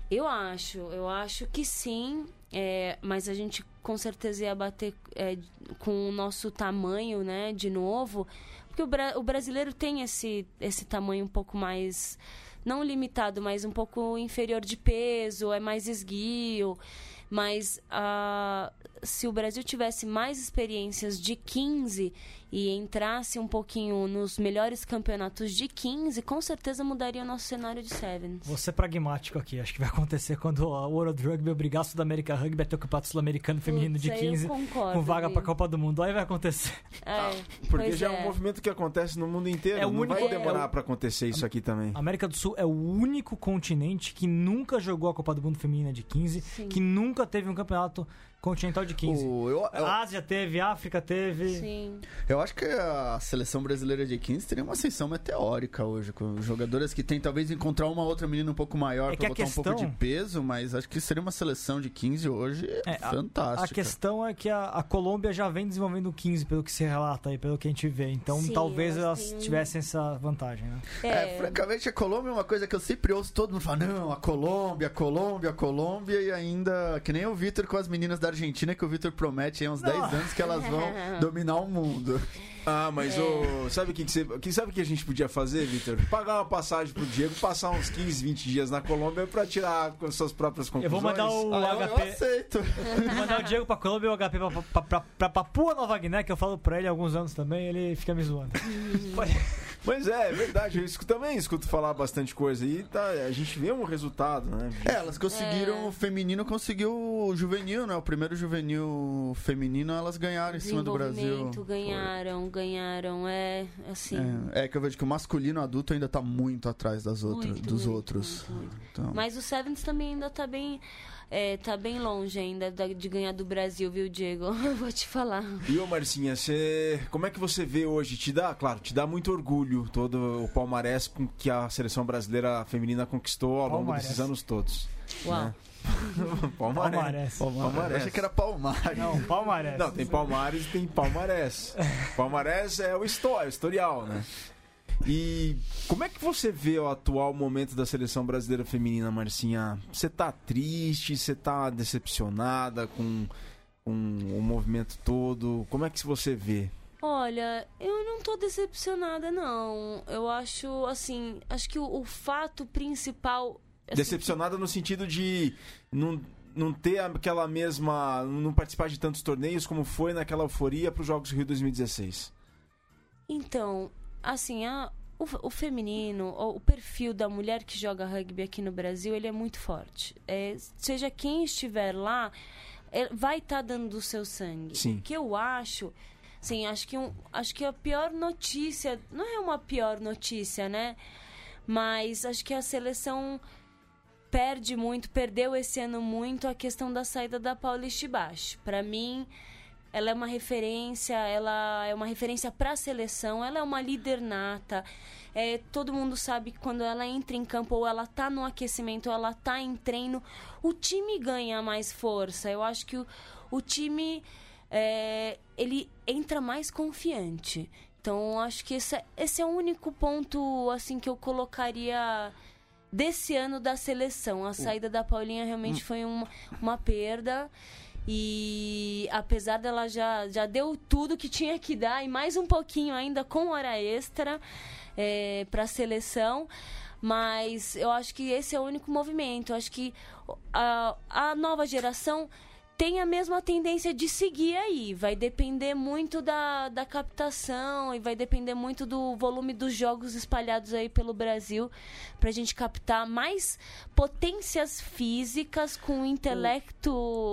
Eu acho, eu acho que sim, é, mas a gente com certeza ia bater é, com o nosso tamanho, né, de novo, porque o, bra- o brasileiro tem esse, esse tamanho um pouco mais, não limitado, mas um pouco inferior de peso, é mais esguio, mas ah, se o Brasil tivesse mais experiências de 15 e entrasse um pouquinho nos melhores campeonatos de 15, com certeza mudaria o nosso cenário de Sevens. Vou ser pragmático aqui. Acho que vai acontecer quando a World Rugby obrigar a Sudamérica Rugby a ter o campeonato sul-americano feminino de Putz, eu 15 concordo, com vaga Vi. pra Copa do Mundo. Aí vai acontecer. É, Porque pois já é. é. um movimento que acontece no mundo inteiro. É o não único- vai demorar é pra acontecer isso aqui também. A América do Sul é o único continente que nunca jogou a Copa do Mundo feminina de 15, Sim. que nunca teve um campeonato continental de 15. O- eu, eu, Ásia teve, África teve. Sim. eu acho que a seleção brasileira de 15 teria uma ascensão meteórica hoje, com jogadoras que tem talvez encontrar uma outra menina um pouco maior É pra a botar um pouco questão- de peso, mas acho que seria uma seleção de 15 hoje É, a- fantástica. A questão é que a, a Colômbia já vem desenvolvendo o 15, pelo que se relata aí, pelo que a gente vê. Então Sim, talvez elas elas têm tivessem essa vantagem, né? É, francamente, a Colômbia é uma coisa que eu sempre ouço todo mundo falar, não, a Colômbia, a Colômbia, a Colômbia, e ainda, que nem o Vitor com as meninas da Argentina, que o Vitor promete aí uns 10 anos que elas vão dominar o mundo. Ah, mas É. o sabe o que, que você. Que, sabe o que a gente podia fazer, Vitor? Pagar uma passagem pro Diego, passar uns 15, 20 dias na Colômbia pra tirar com suas próprias Eu conclusões. vou mandar o Ah, eu, eu HP. aceito. Vou mandar o Diego pra Colômbia e o HP pra, pra, pra, pra Papua Nova Guiné, que eu falo pra ele há alguns anos também, ele fica me zoando. Pode- Mas é, é verdade, eu escuto, também escuto falar bastante coisa e tá, a gente vê um resultado, né? É, elas conseguiram, É. o feminino conseguiu o juvenil, né? O primeiro juvenil feminino, elas ganharam em cima do Brasil. Ganharam, ganharam, é assim. É, é que eu vejo que o masculino adulto ainda tá muito atrás das outras, muito, dos muito, outros. muito, muito. Então, Mas o Sevens também ainda tá bem. É, tá bem longe ainda da- de ganhar do Brasil, viu, Diego? Vou te falar. E ô Marcinha, você, como é que você vê hoje? Te dá, claro, te dá muito orgulho todo o palmarés com que a seleção brasileira feminina conquistou ao longo Palmarés. desses anos todos. Uau. Né? palmarés. Palmarés. Palmares. Eu achei que era Palmares. Não, Palmarés. Não, tem Palmares e tem Palmarés. Palmarés é o histó- é o historial, né? E como é que você vê o atual momento da seleção brasileira feminina, Marcinha? Você tá triste? Você tá decepcionada com, com o movimento todo? Como é que você vê? Olha, eu não tô decepcionada, não. Eu acho, assim, acho que o, o fato principal. assim, Decepcionada no sentido de não, não ter aquela mesma. não participar de tantos torneios como foi naquela euforia para os Jogos Rio 2016. Então, assim, a, o, o feminino, o, o perfil da mulher que joga rugby aqui no Brasil, ele é muito forte. É, seja quem estiver lá, é, vai estar dando do seu sangue. Sim. O que eu acho, sim, acho que, um, acho que a pior notícia, não é uma pior notícia, né? Mas acho que a seleção perde muito, perdeu esse ano muito a questão da saída da Paulista Baixo. Para mim, ela é uma referência, ela é uma referência para a seleção, ela é uma líder nata. É, todo mundo sabe que quando ela entra em campo ou ela tá no aquecimento ou ela tá em treino, o time ganha mais força. Eu acho que o, o time é, ele entra mais confiante. Então, eu acho que esse, é- esse é o único ponto assim que eu colocaria desse ano da seleção. A saída da Paulinha realmente foi uma, uma perda. E apesar dela já, já deu tudo que tinha que dar, e mais um pouquinho ainda com hora extra é, para a seleção. Mas eu acho que esse é o único movimento. Eu acho que a, a nova geração tem a mesma tendência de seguir aí. Vai depender muito da, da captação e vai depender muito do volume dos jogos espalhados aí pelo Brasil pra gente captar mais potências físicas com intelecto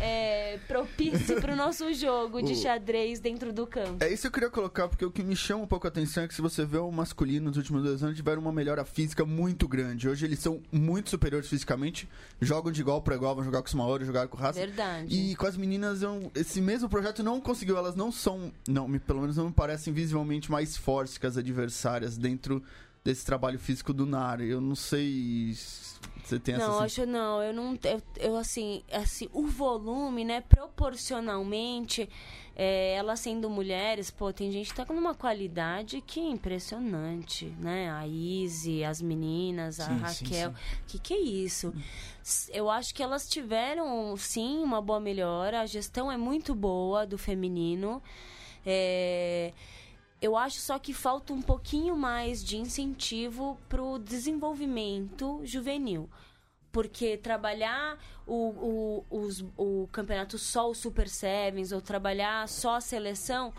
é, propício pro nosso jogo de O- xadrez dentro do campo. É isso que eu queria colocar, porque o que me chama um pouco a atenção é que se você vê o masculino nos últimos dois anos, tiveram uma melhora física muito grande. Hoje eles são muito superiores fisicamente, jogam de igual para igual, vão jogar com o Smaori, jogar com o Raça. Verdade. E com as meninas, eu- esse mesmo projeto não conseguiu. Elas não são, não, me- pelo menos não me parecem visivelmente mais fortes que as adversárias dentro desse trabalho físico do Nari. Eu não sei se você tem essa Não, acho não. Eu não. Eu, eu, assim, assim, o volume, né, proporcionalmente, é, elas sendo mulheres, pô, tem gente que tá com uma qualidade que é impressionante, né? A Izzy, as meninas, a Sim, sim, Raquel. sim. Que que é isso? Eu acho que elas tiveram, sim, uma boa melhora. A gestão é muito boa do feminino. É, eu acho só que falta um pouquinho mais de incentivo pro desenvolvimento juvenil. Porque trabalhar o, o, os- o campeonato só o Super Sevens ou trabalhar só a seleção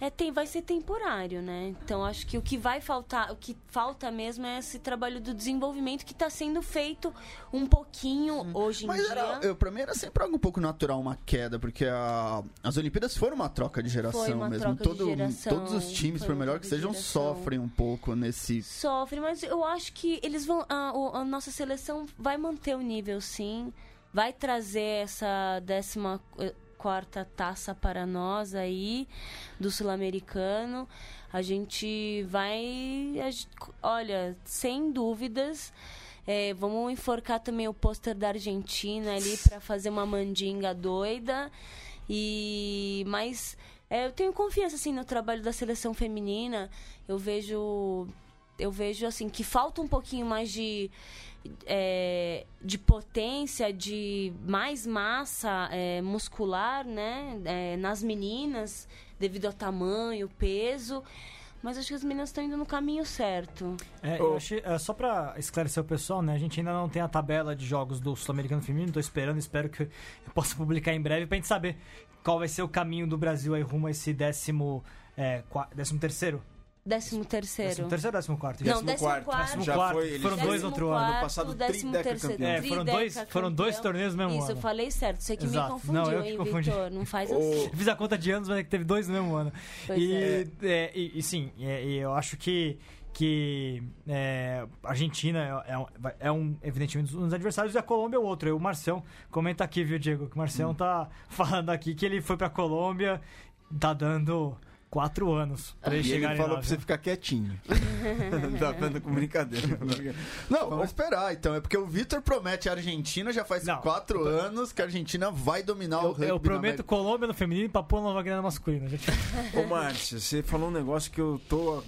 é, tem, vai ser temporário, né? Então acho que o que vai faltar, o que falta mesmo é esse trabalho do desenvolvimento que está sendo feito um pouquinho hoje em Mas dia. era, eu, pra mim era sempre algo um pouco natural uma queda, porque a- as Olimpíadas foram uma troca de geração mesmo. de geração, todos os times, por melhor que sejam, sofrem um pouco nesse. Sofre, mas eu acho que eles vão. A, a nossa seleção vai manter o nível, sim. vai trazer essa décima eh, quarta taça para nós aí do sul-americano. A gente vai, a gente- olha, sem dúvidas. é, vamos enforcar também o pôster da Argentina ali para fazer uma mandinga doida. E mas é, eu tenho confiança assim no trabalho da seleção feminina. Eu vejo eu vejo assim que falta um pouquinho mais de é, de potência, de mais massa é, muscular, né, é, nas meninas, devido ao tamanho, peso. Mas acho que as meninas estão indo no caminho certo. É, achei- é, só pra esclarecer o pessoal, né? A gente ainda não tem a tabela de jogos do Sul-Americano Feminino, tô esperando, espero que eu possa publicar em breve pra gente saber qual vai ser o caminho do Brasil aí rumo a esse décimo, é, décimo terceiro? Décimo terceiro. Décimo terceiro ou décimo quarto? Não, gente? décimo quarto. quarto. Já quarto. foi, Foram dois outro ano. ano passado, décimo trideca terceiro. campeão. É, foram dois, foram dois torneios no mesmo Isso, eu ano. falei certo. Você que Exato. me confundiu, Não, eu que hein, confundi. Vitor? Não faz assim. Fiz a conta de anos, mas é que teve dois no mesmo ano. Pois E, é. é, e, e sim, é, e eu acho que, que é, a Argentina é, é um, é um, evidentemente, um dos adversários e a Colômbia é o outro. E o Marcião comenta aqui, viu, Diego? Que o Marcião tá falando aqui que ele foi pra Colômbia, tá dando quatro anos pra ele E chegar ele falou lá, pra você ficar quietinho. tá vendo com brincadeira. Não, vamos esperar então. É porque o Vitor promete a Argentina já faz Não, quatro anos que a Argentina vai dominar o Eu, rugby eu prometo. Colômbia no feminino e Papua Nova Guiné no masculino. Ô, Márcio, você falou um negócio que eu tô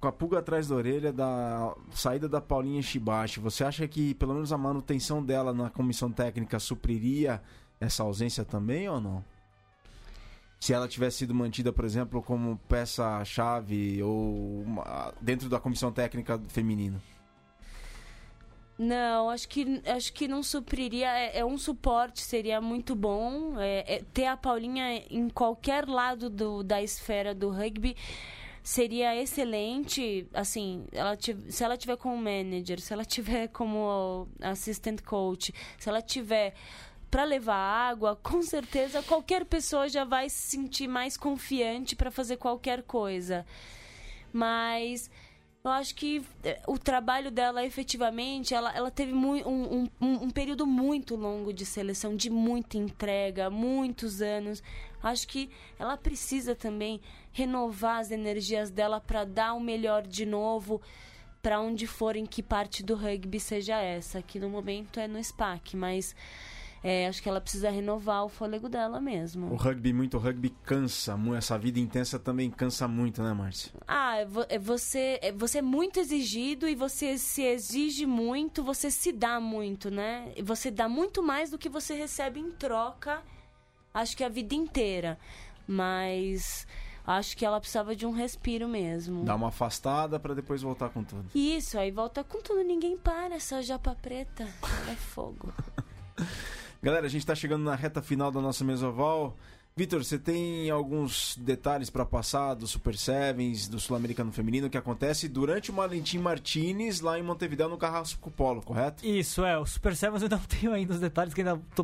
com a pulga atrás da orelha da saída da Paulinha Shibashi. Você acha que pelo menos a manutenção dela na comissão técnica supriria essa ausência também ou não? Se ela tivesse sido mantida, por exemplo, como peça-chave ou uma- dentro da comissão técnica feminina. Não, acho que, acho que não supriria. É, é um suporte, seria muito bom. É, é, ter a Paulinha em qualquer lado do, da esfera do rugby seria excelente. Assim, ela se ela tiver como manager, se ela tiver como assistant coach, se ela tiver para levar água, com certeza qualquer pessoa já vai se sentir mais confiante para fazer qualquer coisa. Mas eu acho que eh, o trabalho dela efetivamente, ela, ela teve um, um, um- um período muito longo de seleção, de muita entrega, muitos anos. Acho que ela precisa também renovar as energias dela para dar o melhor de novo para onde for em que parte do rugby seja essa. Que no momento é no SPAC, mas eh, acho que ela precisa renovar o fôlego dela mesmo. O rugby, muito rugby cansa. Essa vida intensa também cansa muito, né, Márcio? Ah, é é você, é você é muito exigido e você se exige muito, você se dá muito, né? E Você dá muito mais do que você recebe em troca, acho que a vida inteira. Mas acho que ela precisava de um respiro mesmo. Dá uma afastada pra depois voltar com tudo. Isso, aí volta com tudo, ninguém para, essa japa preta é fogo. Galera, a gente tá chegando na reta final da nossa mesoval. Vitor, você tem alguns detalhes pra passar do Super Sevens, do Sul-Americano Feminino, que acontece durante o Valentim Martinez lá em Montevideo, no Carrasco Polo, correto? Isso, é. O Super Sevens eu não tenho ainda os detalhes, que ainda tô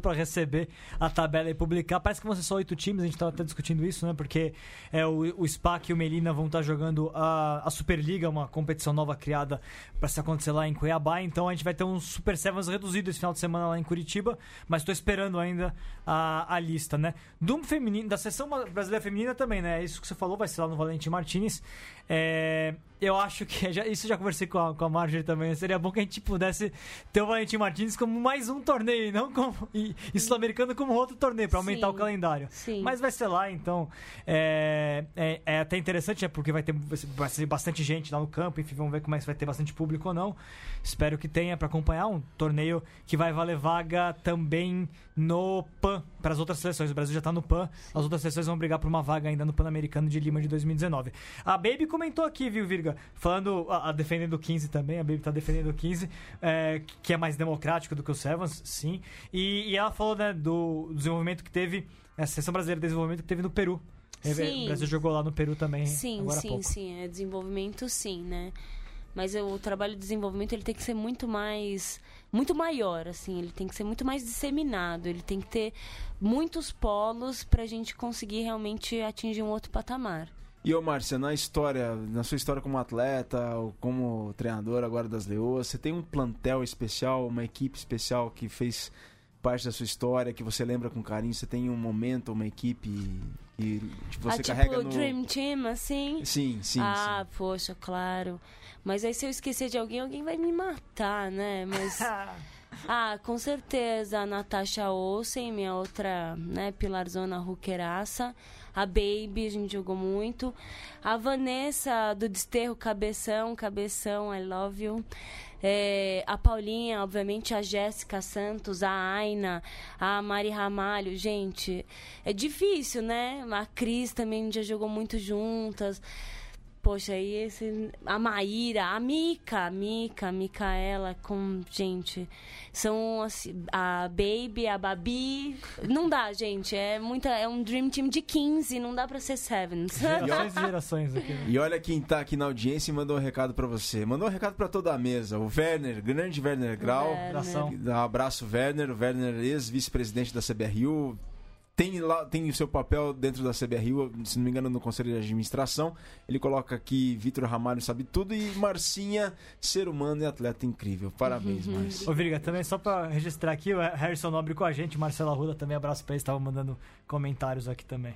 pra receber a tabela e publicar. Parece que vão ser só oito times, a gente tava até discutindo isso, né? Porque é, o, o SPAC e o Melina vão estar jogando a, a Superliga, uma competição nova criada pra se acontecer lá em Cuiabá. Então a gente vai ter um Super Sevens reduzido esse final de semana lá em Curitiba, mas tô esperando ainda a, a lista, né? Do feminino, da seleção brasileira feminina também, né? Isso que você falou vai ser lá no Valentim Martinez. É, eu acho que já- isso eu já conversei com a, com a Marjorie também. Seria bom que a gente pudesse ter o Valentim Martins como mais um torneio, e não como e, e sul-americano como outro torneio para aumentar Sim. o calendário. Sim. Mas vai ser lá, então é, é, é até interessante, né? Porque vai ter vai ser- bastante gente lá no campo, enfim, vamos ver como é que vai ter bastante público ou não. Espero que tenha para acompanhar um torneio que vai valer vaga também no PAN para as outras seleções. O Brasil já tá no PAN, as outras seleções vão brigar por uma vaga ainda no Pan-Americano de Lima de 2019. A Baby comentou aqui, viu, Virga? Falando, a, a defendendo o 15 também, a Baby tá defendendo o 15, é, que é mais democrático do que o Sevens, sim. E, e ela falou, né, do desenvolvimento que teve, a seleção brasileira de desenvolvimento que teve no Peru. Sim. O Brasil jogou lá no Peru também Sim, agora sim, sim. É desenvolvimento, sim, né? Mas o trabalho de desenvolvimento ele tem que ser muito mais, muito maior, assim. Ele tem que ser muito mais disseminado. Ele tem que ter muitos polos para a gente conseguir realmente atingir um outro patamar. E ô Márcia, na história, na sua história como atleta, ou como treinador agora das Leoas, você tem um plantel especial, uma equipe especial que fez parte da sua história que você lembra com carinho? Você tem um momento, uma equipe que você ah, carrega tipo, no... Dream Team, assim? Sim, sim, ah, poxa, claro. Mas aí se eu esquecer de alguém, alguém vai me matar, né? Mas. ah, com certeza. A Natasha Olsen, minha outra, né, pilarzona roqueiraça. A Baby, a gente jogou muito. A Vanessa do Desterro, Cabeção, Cabeção, I love you. É, a Paulinha, obviamente, a Jéssica Santos, a Aina, a Mari Ramalho. Gente, é difícil, né? A Cris também já jogou muito juntas. Poxa, aí esse. A Maíra, a Mica, a Mica, a Micaela, com. Gente, são assim, a Baby, a Babi. Não dá, gente. É muita. É um Dream Team de 15, não dá pra ser Sevens. Gerações e gerações aqui. né? E olha quem tá aqui na audiência e mandou um recado pra você. Mandou um recado pra toda a mesa. O Werner, grande Werner Grau. Werner. Um abraço, Werner. O Werner, ex-vice-presidente da CBRU. Tem, lá, tem o seu papel dentro da CBRU, se não me engano, no Conselho de Administração. Ele coloca aqui Vitor Ramalho sabe tudo e Marcinha, ser humano e atleta incrível. Parabéns, Marcinha. Ô, Virga, também só pra registrar aqui, o Harrison Nobre com a gente, Marcelo Arruda também, abraço pra eles, estavam mandando comentários aqui também.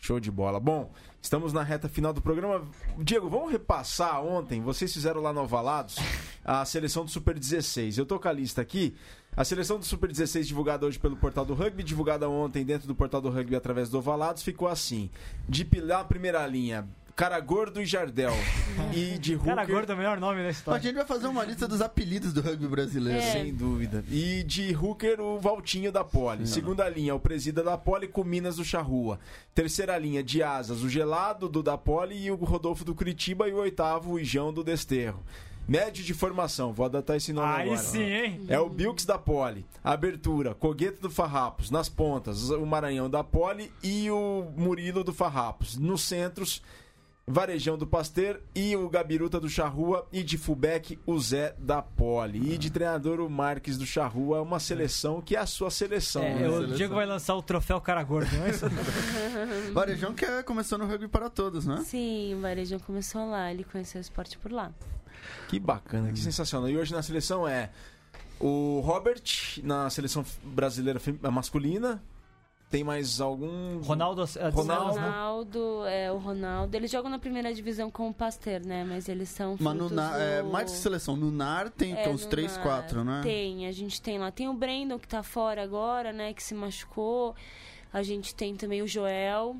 Show de bola. Bom, estamos na reta final do programa. Diego, vamos repassar ontem. Vocês fizeram lá no Ovalados a seleção do Super 16. Eu tô com a lista aqui. A seleção do Super 16, divulgada hoje pelo Portal do Rugby, divulgada ontem dentro do Portal do Rugby através do Ovalados, ficou assim. De pilar, primeira linha, Cara Gordo e Jardel. e de Hooker... Cara gordo é o melhor nome da A história. gente vai fazer uma lista dos apelidos do rugby brasileiro. É. Sem dúvida. E de Hooker, o Valtinho da Poli. Segunda linha, o Presida da Poli com Minas do Charrua. Terceira linha, de asas, o Gelado do da Poli e o Rodolfo do Curitiba. E o oitavo, o Ijão do Desterro. Médio de formação, vou adotar esse nome Aí agora. sim, hein? É o Bilks da Poli. Abertura, Cogueto do Farrapos. Nas pontas, o Maranhão da Poli e o Murilo do Farrapos. Nos centros, Varejão do Pasteur e o Gabiruta do Charrua. E de fullback, o Zé da Poli. E de treinador, o Marques do Charrua. Uma seleção que é a sua seleção. É, né? o Diego vai lançar o troféu Cara Gordo, não é isso? Varejão que é- começou no rugby para todos, né? Sim, o Varejão começou lá, ele conheceu o esporte por lá. Que bacana, que sensacional. E hoje na seleção é o Robert, na seleção brasileira fem- masculina. Tem mais algum. Ronaldo, é, Ronaldo. né? Ronaldo, é, o Ronaldo, eles jogam na primeira divisão com o Pasteur, né? Mas eles são Mas no Na- é, do- mais de seleção. No NAR tem É, uns no 3, Nar. 4, né? Tem, a gente tem lá. Tem o Brandon que tá fora agora, né? Que se machucou. A gente tem também o Joel.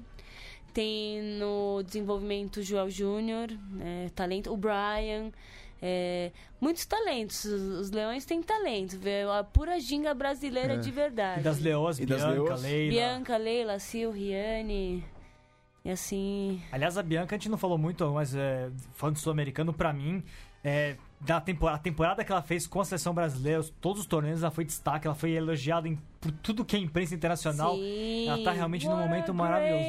Tem no desenvolvimento o Joel Júnior, né, talento. O Brian. é, muitos talentos. Os, leões têm talento. vê, A pura ginga brasileira É. de verdade. E das Leoas, E das Bianca, Leoas? Leila. Bianca, Leila, Sil, Riane. E assim. Aliás, a Bianca a gente não falou muito, mas é, falando do sul-americano, pra mim, é, da temporada, a temporada que ela fez com a seleção brasileira, os- todos os torneios, ela foi destaque, ela foi elogiada em, por tudo que é imprensa internacional. Sim. ela tá realmente num momento maravilhoso.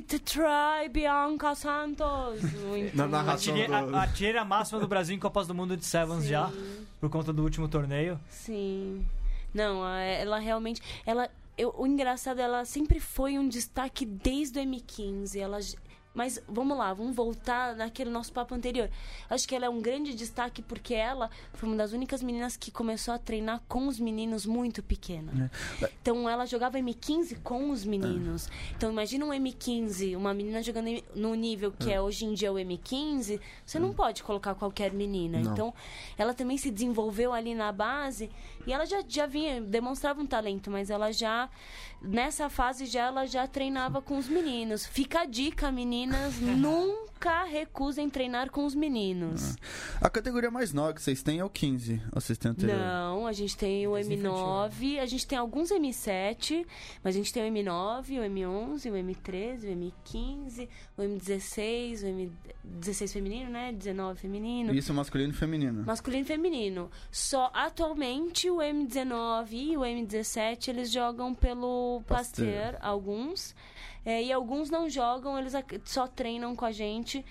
Great try, Bianca Santos. Muito Na narração do- A a máxima do Brasil em Copas do Mundo de Sevens já, por conta do último torneio. Sim. Não, ela realmente. Ela, eu- o engraçado, ela sempre foi um destaque desde o M15. Ela, mas vamos lá, vamos voltar naquele nosso papo anterior. Acho que ela é um grande destaque porque ela foi uma das únicas meninas que começou a treinar com os meninos muito pequena. Então ela jogava M15 com os meninos. Então imagina um M15, uma menina jogando no nível que é hoje em dia o M15, você não pode colocar qualquer menina. Então ela também se desenvolveu ali na base e ela já, já vinha, demonstrava um talento, mas ela já, nessa fase já, ela já treinava com os meninos. Fica a dica, meninas, nunca recusem treinar com os meninos. A categoria mais nova que vocês têm é o 15. Ou vocês têm anterior? Não, a gente tem o M9, a gente tem alguns M7, mas a gente tem o M9, o M11, o M13, o M15, o M16, o M16 feminino, né? 19 feminino. Isso masculino e feminino. Masculino e feminino. Só atualmente o M19 e o M17 eles jogam pelo Pasteur. Pasteur, alguns. É, e alguns não jogam, eles só treinam com a gente.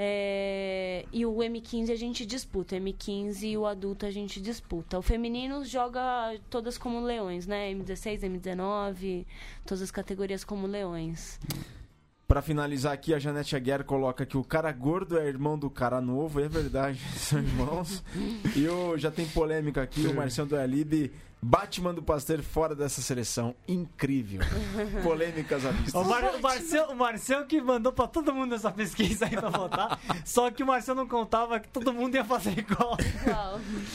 É, e o M15 a gente disputa. O M15 e o adulto a gente disputa. O feminino joga todas como leões, né? M16, M19, todas as categorias como leões. Pra finalizar aqui, a Janete Aguiar coloca que o cara gordo é irmão do cara novo, é verdade, são irmãos. e o, já tem polêmica aqui, o Marcião do Alibe Batman do Pasteur fora dessa seleção. Incrível. Polêmicas à vista. O, Mar o, Marcel, o Marcel que mandou pra todo mundo essa pesquisa aí pra votar. só que o Marcel não contava que todo mundo ia fazer igual.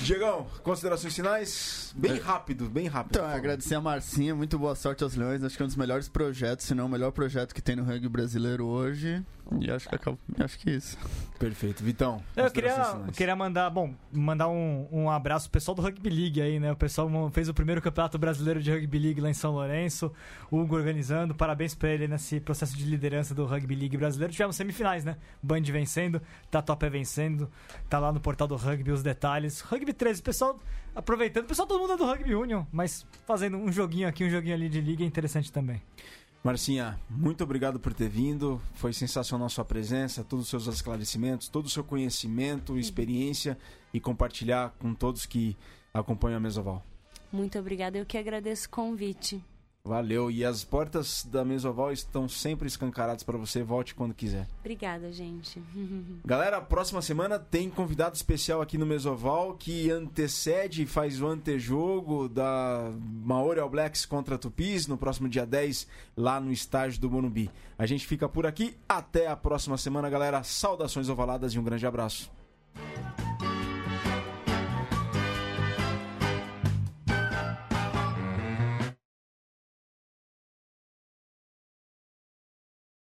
Diegão, considerações finais? Bem rápido, bem rápido. Então, favor. agradecer a Marcinha, muito boa sorte aos Leões. Acho que é um dos melhores projetos, se não o melhor projeto que tem no rugby brasileiro hoje. E acho que, acabo, acho que é isso. Perfeito. Vitão, Eu queria, eu queria mandar, bom, mandar um, um abraço pro pessoal do Rugby League aí, né? O pessoal fez o primeiro campeonato brasileiro de Rugby League lá em São Lourenço. O Hugo organizando. Parabéns pra ele nesse processo de liderança do Rugby League brasileiro. Tivemos semifinais, né? Band vencendo, Tatuapé vencendo. Tá lá no portal do Rugby os detalhes. Rugby 13, pessoal aproveitando. Pessoal, todo mundo é do Rugby Union, mas fazendo um joguinho aqui, um joguinho ali de liga é interessante também. Marcinha, muito obrigado por ter vindo. Foi sensacional a sua presença, todos os seus esclarecimentos, todo o seu conhecimento, experiência e compartilhar com todos que acompanham a Mesoval. Muito obrigada. Eu que agradeço o convite. Valeu. E as portas da Mesoval estão sempre escancaradas para você. Volte quando quiser. Obrigada, gente. Galera, próxima semana tem convidado especial aqui no Mesoval que antecede e faz o antejogo da Maori All Blacks contra Tupis no próximo dia 10 lá no estádio do Morumbi. A gente fica por aqui. Até a próxima semana, galera. Saudações ovaladas e um grande abraço.